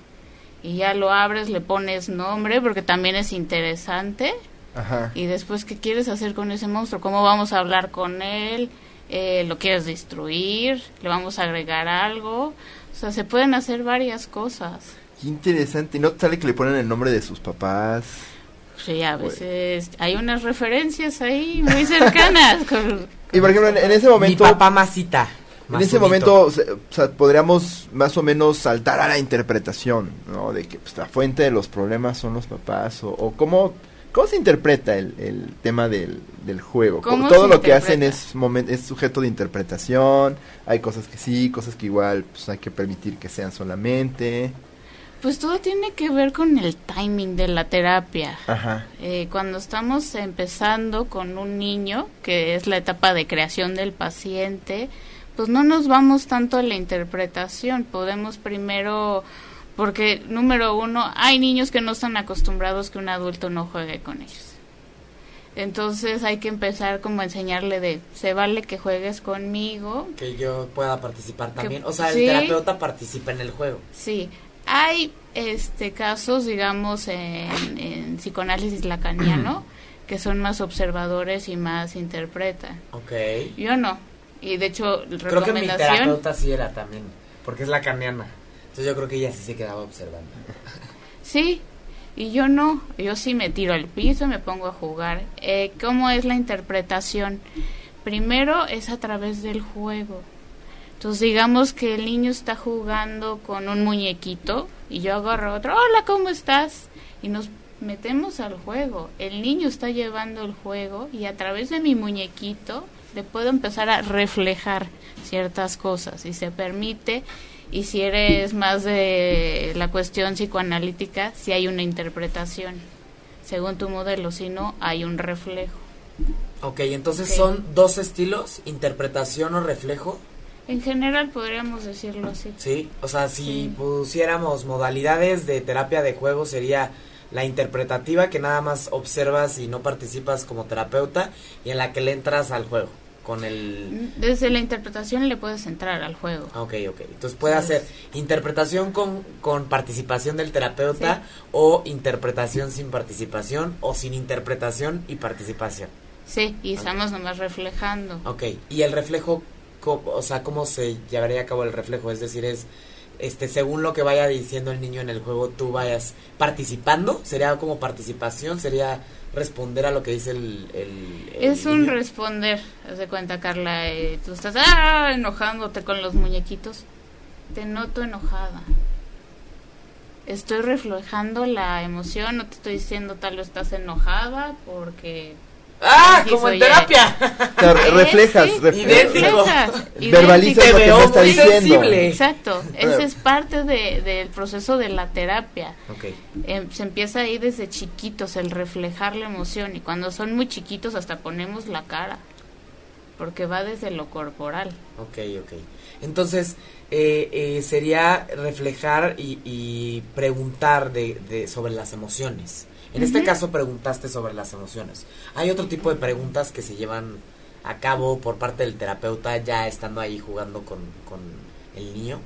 Y ya lo abres, le pones nombre porque también es interesante. Ajá. Y después, ¿qué quieres hacer con ese monstruo? ¿Cómo vamos a hablar con él? Eh, ¿Lo quieres destruir? ¿Le vamos a agregar algo? O sea, se pueden hacer varias cosas. Qué interesante. ¿No sale que le ponen el nombre de sus papás? Sí, a veces hay unas referencias ahí muy cercanas. y por ejemplo, en, ese momento... Mi papá masita. En ese momento, o sea, podríamos más o menos saltar a la interpretación, ¿no? De que pues, la fuente de los problemas son los papás, o, o cómo, cómo se interpreta el, el tema del, del juego. Todo lo que hacen es, es sujeto de interpretación, hay cosas que sí, cosas que igual pues, hay que permitir que sean solamente. Pues todo tiene que ver con el timing de la terapia. Ajá. Eh, cuando estamos empezando con un niño, que es la etapa de creación del paciente, pues no nos vamos tanto a la interpretación. Podemos primero, porque número uno, hay niños que no están acostumbrados que un adulto no juegue con ellos. Entonces hay que empezar como a enseñarle de, se vale que juegues conmigo. Que yo pueda participar también. o sea, el terapeuta participa en el juego. Sí, hay este casos, digamos, en, psicoanálisis lacaniano, que son más observadores y más interpretan. Ok. Yo no. Y de hecho, Creo que mi terapeuta sí era también, porque es lacaniana. Entonces yo creo que ella sí se quedaba observando. Sí, y yo no. Yo sí me tiro al piso, me pongo a jugar. Eh, ¿Cómo es la interpretación? Primero es a través del juego Entonces digamos que el niño está jugando con un muñequito y yo agarro otro, hola, ¿cómo estás? Y nos metemos al juego. El niño está llevando el juego y a través de mi muñequito le puedo empezar a reflejar ciertas cosas y se permite y si eres más de la cuestión psicoanalítica, si hay una interpretación según tu modelo, si no hay un reflejo. Ok, entonces son dos estilos, interpretación o reflejo. En general podríamos decirlo así. Sí, o sea, si pusiéramos modalidades de terapia de juego sería la interpretativa que nada más observas y no participas como terapeuta y en la que le entras al juego con el desde la interpretación le puedes entrar al juego. Ah, ok, ok. Entonces puede hacer interpretación con, con participación del terapeuta o interpretación sin participación o sin interpretación y participación. Sí, y estamos nomás reflejando. Ok, y el reflejo o sea, cómo se llevaría a cabo el reflejo, es decir, es este según lo que vaya diciendo el niño en el juego, tú vayas participando, sería como participación, sería responder a lo que dice el, es un responder, haz de cuenta Carla, eh, tú estás ah, enojándote con los muñequitos, te noto enojada. Estoy reflejando la emoción, no te estoy diciendo tal vez estás enojada porque ¡Ah! como en terapia. reflejas, reflejas. Verbalizas lo que me está diciendo. Exacto. Ese es parte de, del proceso de la terapia. Okay. Em, se empieza ahí desde chiquitos, el reflejar la emoción. Y cuando son muy chiquitos, hasta ponemos la cara. Porque va desde lo corporal. Ok, ok. Entonces, eh, eh, sería reflejar y, y preguntar de, de, sobre las emociones. En este caso preguntaste sobre las emociones. ¿Hay otro tipo de preguntas que se llevan a cabo por parte del terapeuta ya estando ahí jugando con, el niño?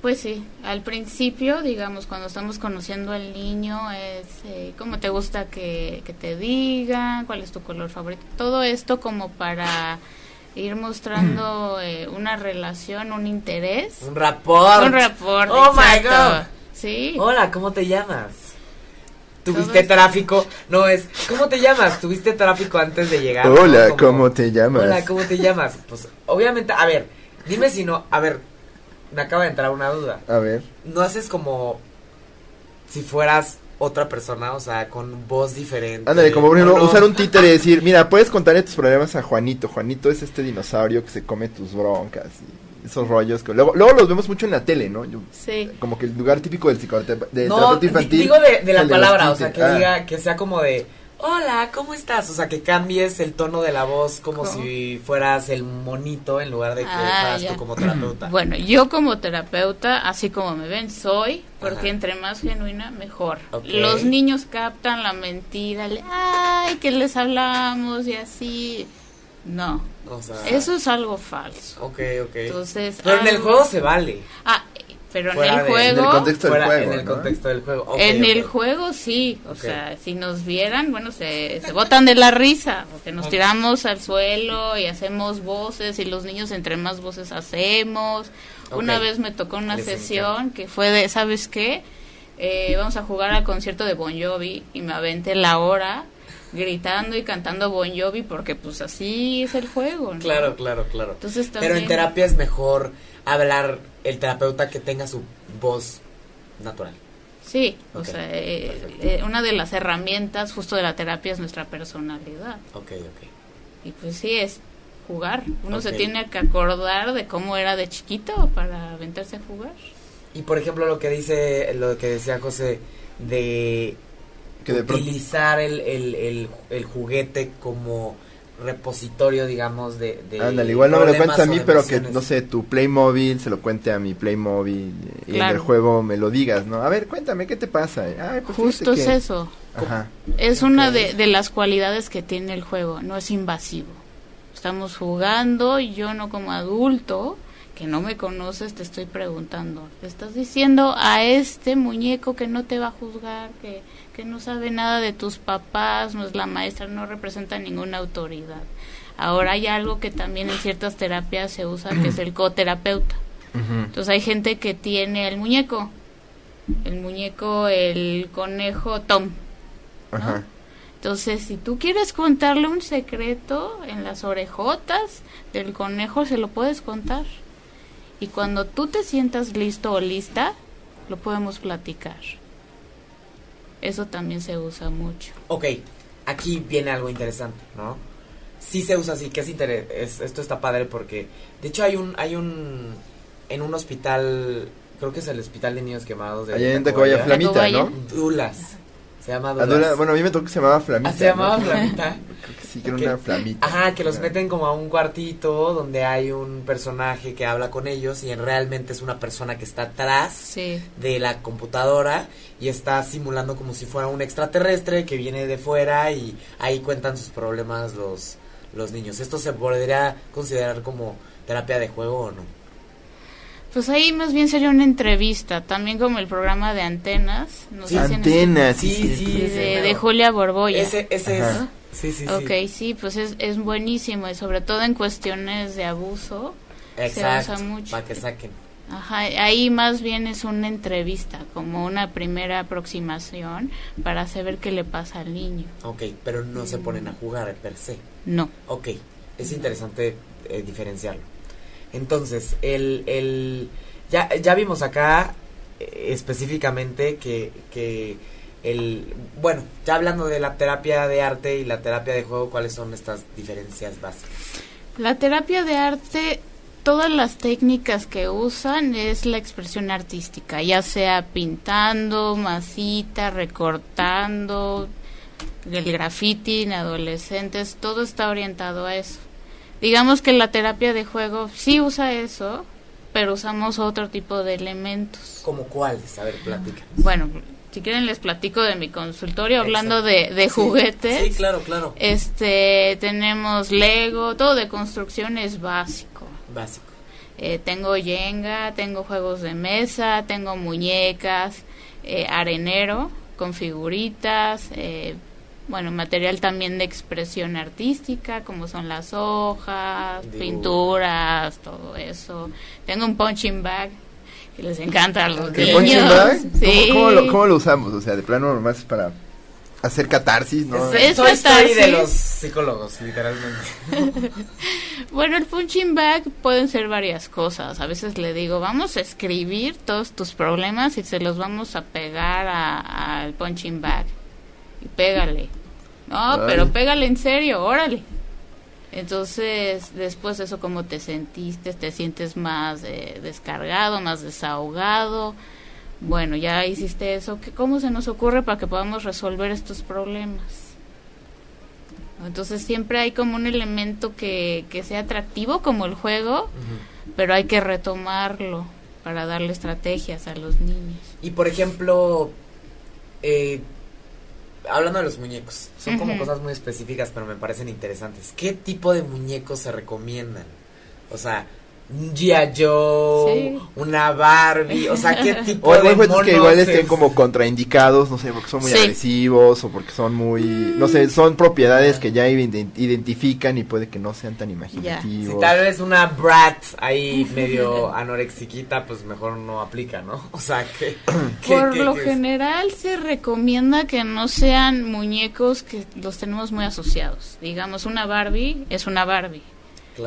Pues sí, al principio, digamos, cuando estamos conociendo al niño, es eh, cómo te gusta que, te digan, cuál es tu color favorito, todo esto como para ir mostrando eh, una relación, un interés. Un rapport. Un rapport. Oh my god. Sí. Hola, ¿cómo te llamas? ¿Tuviste tráfico? No, es, ¿cómo te llamas? ¿Tuviste tráfico antes de llegar? Hola, ¿cómo te llamas? Hola, ¿cómo te llamas? Pues, obviamente, a ver, dime si no, a ver, me acaba de entrar una duda. A ver. ¿No haces como si fueras otra persona, o sea, con voz diferente? Ándale, como por ejemplo, usar un títere y decir, mira, puedes contarle tus problemas a Juanito. Juanito es este dinosaurio que se come tus broncas y esos rollos que luego, luego los vemos mucho en la tele, ¿no? sí. Como que el lugar típico del psicoterapeuta de no, infantil. Digo de, la palabra, o sea, que ah. diga, que sea como de, hola, ¿cómo estás? O sea, que cambies el tono de la voz como si fueras el monito en lugar de que ah, fueras tú como terapeuta. Bueno, yo como terapeuta, así como me ven, soy, porque entre más genuina, mejor. Los niños captan la mentira, le, ay, que les hablamos y así. No. Eso es algo falso. Ok, ok. Entonces, pero en el juego se vale. Ah, pero en el juego. En el contexto del juego. En el contexto del juego. en el juego sí. O sea, si nos vieran, bueno, se, se botan de la risa. Porque nos tiramos al suelo y hacemos voces. Y los niños, entre más voces hacemos. Una vez me tocó una sesión que fue de, ¿sabes qué? Eh, vamos a jugar al concierto de Bon Jovi. Y me aventé la hora gritando y cantando Bon Jovi porque pues así es el juego. ¿no? Claro, claro, claro. Entonces, Pero en terapia es mejor hablar el terapeuta que tenga su voz natural. Sí, o sea, eh, eh, una de las herramientas justo de la terapia es nuestra personalidad. Ok, ok. Y pues sí, es jugar. Uno se tiene que acordar de cómo era de chiquito para aventarse a jugar. Y por ejemplo lo que dice, lo que decía José, de que utilizar el, el, el, juguete como repositorio, digamos, de... de Ándale, igual no me lo cuentes a mí, pero que, no sé, tu Playmobil se lo cuente a mi Playmobil y en el juego me lo digas, ¿no? A ver, cuéntame, ¿qué te pasa? Pues Justo es eso. Ajá. Es una de, de las cualidades que tiene el juego, no es invasivo. Estamos jugando, y yo no como adulto, que no me conoces, te estoy preguntando. Te estás diciendo a este muñeco que no te va a juzgar, que que no sabe nada de tus papás, no es la maestra, no representa ninguna autoridad. Ahora hay algo que también en ciertas terapias se usa, que es el coterapeuta. Entonces hay gente que tiene el muñeco, el muñeco, el conejo Tom. Entonces, si tú quieres contarle un secreto en las orejotas del conejo, se lo puedes contar. y cuando tú te sientas listo o lista, lo podemos platicar. Eso también se usa mucho. Ok, aquí viene algo interesante, ¿no? Sí se usa así, que es, es esto está padre porque, de hecho hay un, hay un, en un hospital, creo que es el Hospital de Niños Quemados de... Allá en Tacubaya, Flamita, ¿no? Dulas. Se llama bueno, a mí me tocó que se llamaba Flamita. ¿Ah, se llamaba Flamita? Creo que sí, que era una flamita. Ajá, que los meten como a un cuartito donde hay un personaje que habla con ellos y realmente es una persona que está atrás de la computadora y está simulando como si fuera un extraterrestre que viene de fuera y ahí cuentan sus problemas los, los niños. ¿Esto se podría considerar como terapia de juego o no? Pues ahí más bien sería una entrevista, también como el programa de Antenas. Antenas, sí, sí, de, Julia Borboya. Ese, ese es. Sí, sí, Ok, sí, pues es, es buenísimo y sobre todo en cuestiones de abuso. Exacto, se usa mucho. para que saquen. Ajá, ahí más bien es una entrevista, como una primera aproximación para saber qué le pasa al niño. Ok, pero no se ponen a jugar per se. No. Ok, es interesante eh, diferenciarlo. Entonces, el, el ya, ya vimos acá eh, específicamente que, que el, bueno, ya hablando de la terapia de arte y la terapia de juego, ¿cuáles son estas diferencias básicas? La terapia de arte, todas las técnicas que usan es la expresión artística, ya sea pintando, masita, recortando, el graffiti en adolescentes, todo está orientado a eso digamos que la terapia de juego sí usa eso, pero usamos otro tipo de elementos. ¿Como cuáles? A ver, platica. Bueno, si quieren les platico de mi consultorio hablando de, de juguetes. Sí, claro, claro. Este, tenemos Lego, todo de construcción es básico. Básico. Eh, tengo Jenga, tengo juegos de mesa, tengo muñecas, eh, arenero con figuritas, eh, bueno, material también de expresión artística, como son las hojas, pinturas, todo eso. Tengo un punching bag que les encanta a los niños. ¿Punching bag? Sí. ¿Cómo, lo, ¿Cómo, lo, usamos? O sea, de plano normal es para hacer catarsis, ¿no? Es, es de los psicólogos, literalmente. bueno, el punching bag pueden ser varias cosas. A veces le digo, vamos a escribir todos tus problemas y se los vamos a pegar al punching bag. Y pégale. No, pero pégale en serio, órale. Entonces, después de eso, ¿cómo te sentiste? ¿Te sientes más eh, descargado, más desahogado? Bueno, ya hiciste eso. ¿Cómo se nos ocurre para que podamos resolver estos problemas? Entonces, siempre hay como un elemento que, que sea atractivo, como el juego, pero hay que retomarlo para darle estrategias a los niños. Y, por ejemplo, eh, hablando de los muñecos, son como cosas muy específicas, pero me parecen interesantes. ¿Qué tipo de muñecos se recomiendan? O sea, un G.I. Joe, una Barbie, o sea, ¿qué tipo de monos que igual estén como contraindicados, no sé, porque son muy agresivos o porque son muy, no sé, son propiedades que ya identifican y puede que no sean tan imaginativos. Si tal vez una Brat ahí medio anorexiquita, pues mejor no aplica, ¿no? O sea, que... Por lo general se recomienda que no sean muñecos que los tenemos muy asociados. Digamos, una Barbie es una Barbie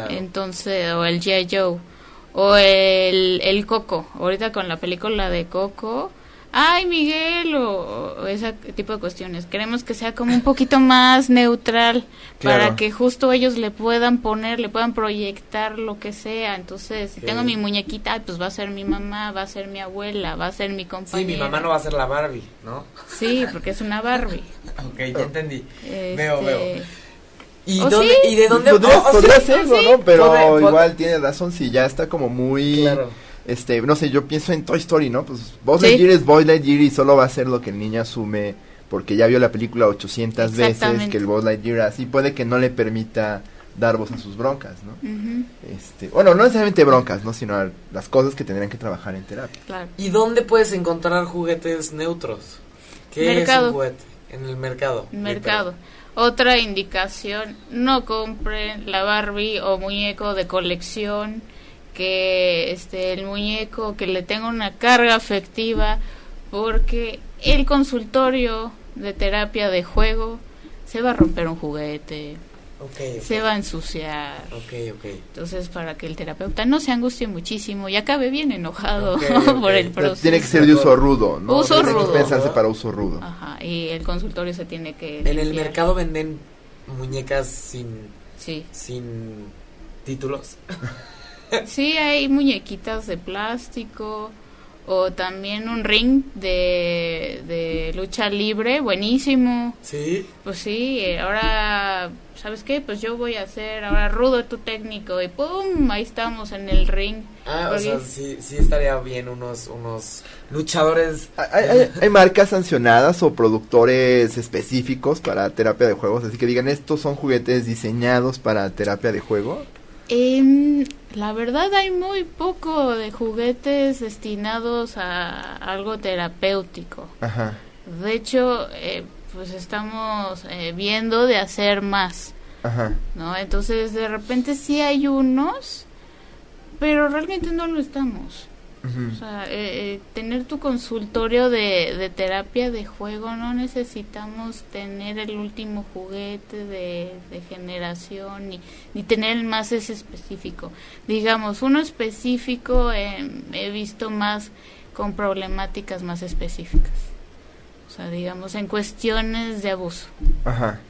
entonces, o el G.I. Joe, o el, el Coco. Ahorita con la película de Coco, ay Miguel, o, ese tipo de cuestiones. Queremos que sea como un poquito más neutral para que justo ellos le puedan poner, le puedan proyectar lo que sea. Entonces, si tengo mi muñequita, pues va a ser mi mamá, va a ser mi abuela, va a ser mi compañera. Sí, mi mamá no va a ser la Barbie, ¿no? Sí, porque es una Barbie. ok, ya entendí. Veo, veo. ¿Y, dónde, ¿Y de dónde? Podría, oh, podría serlo, ¿no? Pero igual tiene razón si ya está como muy... Claro. Este, no sé, yo pienso en Toy Story, ¿no? Pues Buzz Lightyear es Buzz Lightyear y solo va a ser lo que el niño asume porque ya vio la película 800 veces que el Buzz Lightyear así puede que no le permita dar voz a sus broncas, ¿no? este, bueno, no necesariamente broncas, ¿no? Sino las cosas que tendrían que trabajar en terapia. Claro. ¿Y dónde puedes encontrar juguetes neutros? ¿Qué es un juguete? En el mercado. Mercado. Otra indicación, no compren la Barbie o muñeco de colección, que este el muñeco que le tenga una carga afectiva, porque el consultorio de terapia de juego se va a romper un juguete, se va a ensuciar. Entonces, para que el terapeuta no se angustie muchísimo y acabe bien enojado por el proceso. Tiene que ser de uso rudo, ¿no? Uso rudo. pensarse para uso rudo. Ajá, y el consultorio se tiene que... En el mercado venden muñecas sin... Sí. Sin títulos. sí, hay muñequitas de plástico o también un ring de, de lucha libre, buenísimo. Sí. Pues sí, eh, ahora, ¿sabes qué? Pues yo voy a hacer ahora rudo tu técnico y ¡pum! Ahí estamos en el ring. Ah, o sea, sí, sí estaría bien unos, unos luchadores. ¿Hay, hay, marcas sancionadas o productores específicos para terapia de juegos? Así que digan, estos son juguetes diseñados para terapia de juego. Eh, la verdad hay muy poco de juguetes destinados a algo terapéutico. Ajá. De hecho, eh, pues estamos eh, viendo de hacer más. Ajá. ¿No? Entonces, de repente sí hay unos, pero realmente no lo estamos. O sea, eh, eh, tener tu consultorio de, de, terapia de juego, no necesitamos tener el último juguete de, generación ni, ni tener el más ese específico. Digamos, uno específico em, he visto más con problemáticas más específicas. O sea, digamos, en cuestiones de abuso. Ajá.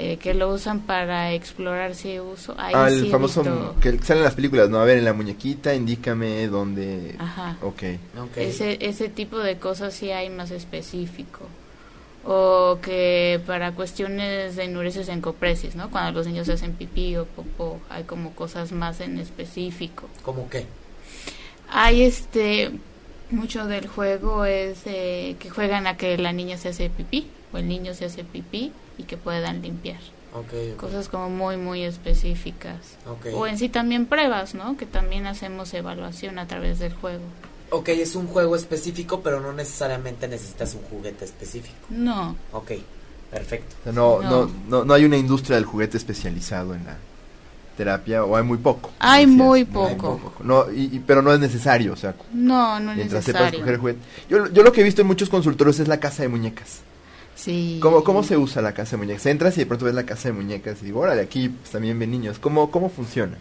Eh, que lo usan para explorar si uso. Ahí ah, el famoso que sale en las películas, ¿no? A ver, en la muñequita, indícame dónde. Ajá. Okay. ok. Ese, ese tipo de cosas sí hay más específico. O que para cuestiones de enuresis en copresis, ¿no? Cuando los niños hacen pipí o popó, hay como cosas más en específico. ¿Cómo qué? Hay este. Mucho del juego es eh, que juegan a que la niña se hace pipí o el niño se hace pipí y que puedan limpiar. Cosas como muy, muy específicas. O en sí también pruebas, ¿no? Que también hacemos evaluación a través del juego. Ok, es un juego específico, pero no necesariamente necesitas un juguete específico. No. Ok, perfecto. no, no. no, no, hay una industria del juguete especializado en la terapia, o hay muy poco. Hay muy poco. No, y, pero no es necesario, o sea. No, no es necesario. Yo, yo lo que he visto en muchos consultorios es la casa de muñecas. Sí. ¿Cómo, ¿Cómo se usa la casa de muñecas? Entras y de pronto ves la casa de muñecas y digo, órale, aquí pues, también ven niños. ¿Cómo, cómo funciona?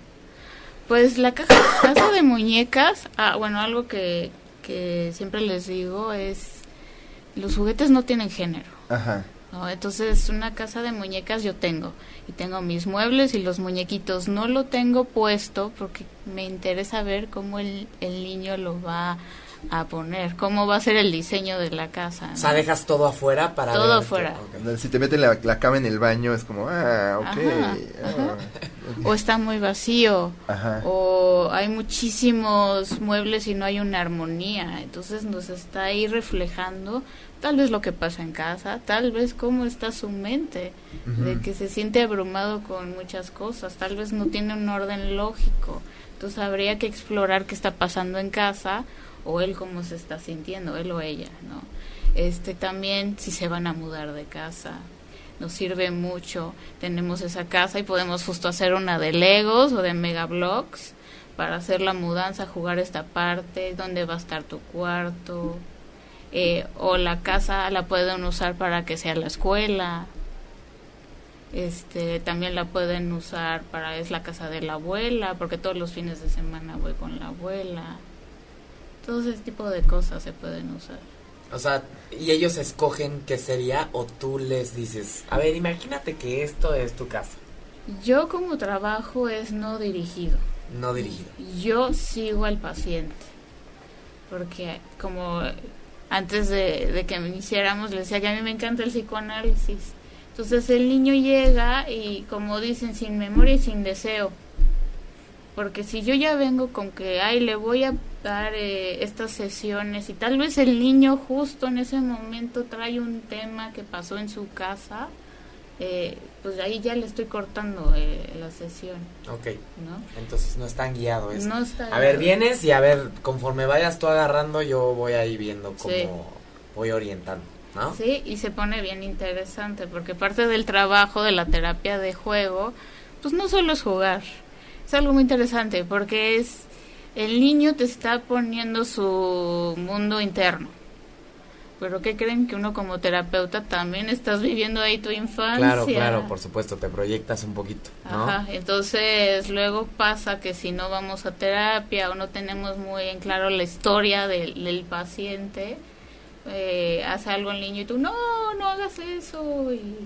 Pues la caja, casa de muñecas, ah, bueno, algo que, que siempre les digo es, los juguetes no tienen género. Ajá. ¿no? Entonces, una casa de muñecas yo tengo. Y tengo mis muebles y los muñequitos. No lo tengo puesto porque me interesa ver cómo el, el niño lo va a poner, cómo va a ser el diseño de la casa. O sea, dejas todo afuera para... Todo afuera. Si te meten la, la, cama en el baño es como, ah, ok. Ah, o está muy vacío. O hay muchísimos muebles y no hay una armonía. Entonces nos está ahí reflejando tal vez lo que pasa en casa, tal vez cómo está su mente, de que se siente abrumado con muchas cosas, tal vez no tiene un orden lógico. Entonces habría que explorar qué está pasando en casa o él cómo se está sintiendo, él o ella, ¿no? Este también si se van a mudar de casa, nos sirve mucho. Tenemos esa casa y podemos justo hacer una de Legos o de Megablocks para hacer la mudanza, jugar esta parte, dónde va a estar tu cuarto. Eh, o la casa la pueden usar para que sea la escuela. Este, también la pueden usar para es la casa de la abuela, porque todos los fines de semana voy con la abuela. Todo ese tipo de cosas se pueden usar. O sea, y ellos escogen qué sería o tú les dices, a ver, imagínate que esto es tu casa. Yo como trabajo es no dirigido. No dirigido. Yo sigo al paciente. Porque como antes de, de que me hiciéramos, le decía que a mí me encanta el psicoanálisis. Entonces el niño llega y como dicen, sin memoria y sin deseo porque si yo ya vengo con que, ay, le voy a dar eh, estas sesiones y tal vez el niño justo en ese momento trae un tema que pasó en su casa, eh, pues ahí ya le estoy cortando eh, la sesión. Ok. ¿no? Entonces no están guiado eso. No está a ver, vienes y a ver, conforme vayas tú agarrando, yo voy ahí viendo cómo voy orientando. ¿no? Sí, y se pone bien interesante porque parte del trabajo de la terapia de juego, pues no solo es jugar, es algo muy interesante porque es el niño te está poniendo su mundo interno. pero ¿qué creen que uno como terapeuta también estás viviendo ahí tu infancia? Claro, claro, por supuesto, te proyectas un poquito, ¿no? Ajá, entonces luego pasa que si no vamos a terapia o no tenemos muy en claro la historia del, paciente, eh, hace algo el niño y tú, no, no hagas eso y,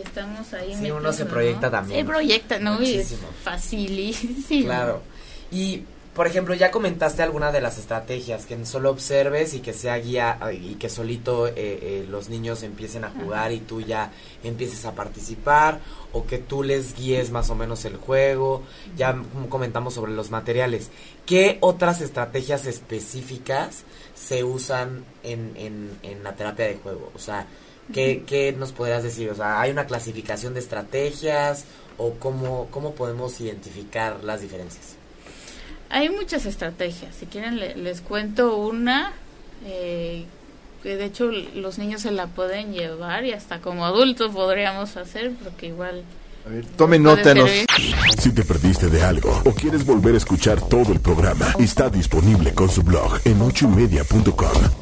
estamos ahí. Sí, uno se proyecta también. Se proyecta, ¿no? Muchísimo. Y facilísimo. Claro. Y por ejemplo, ya comentaste alguna de las estrategias, que solo observes y que sea guía y que solito eh, eh, los niños empiecen a jugar y tú ya empieces a participar o que tú les guíes más o menos el juego. Ya comentamos sobre los materiales. ¿Qué otras estrategias específicas se usan en, en, en la terapia de juego? O sea, ¿qué, ¿qué nos podrías decir? O sea, ¿hay una clasificación de estrategias o cómo, cómo podemos identificar las diferencias? Hay muchas estrategias. Si quieren, les cuento una. Eh, que de hecho los niños se la pueden llevar y hasta como adultos podríamos hacer, porque igual. A ver, tome nota. Si te perdiste de algo o quieres volver a escuchar todo el programa, está disponible con su blog en ochoymedia.com.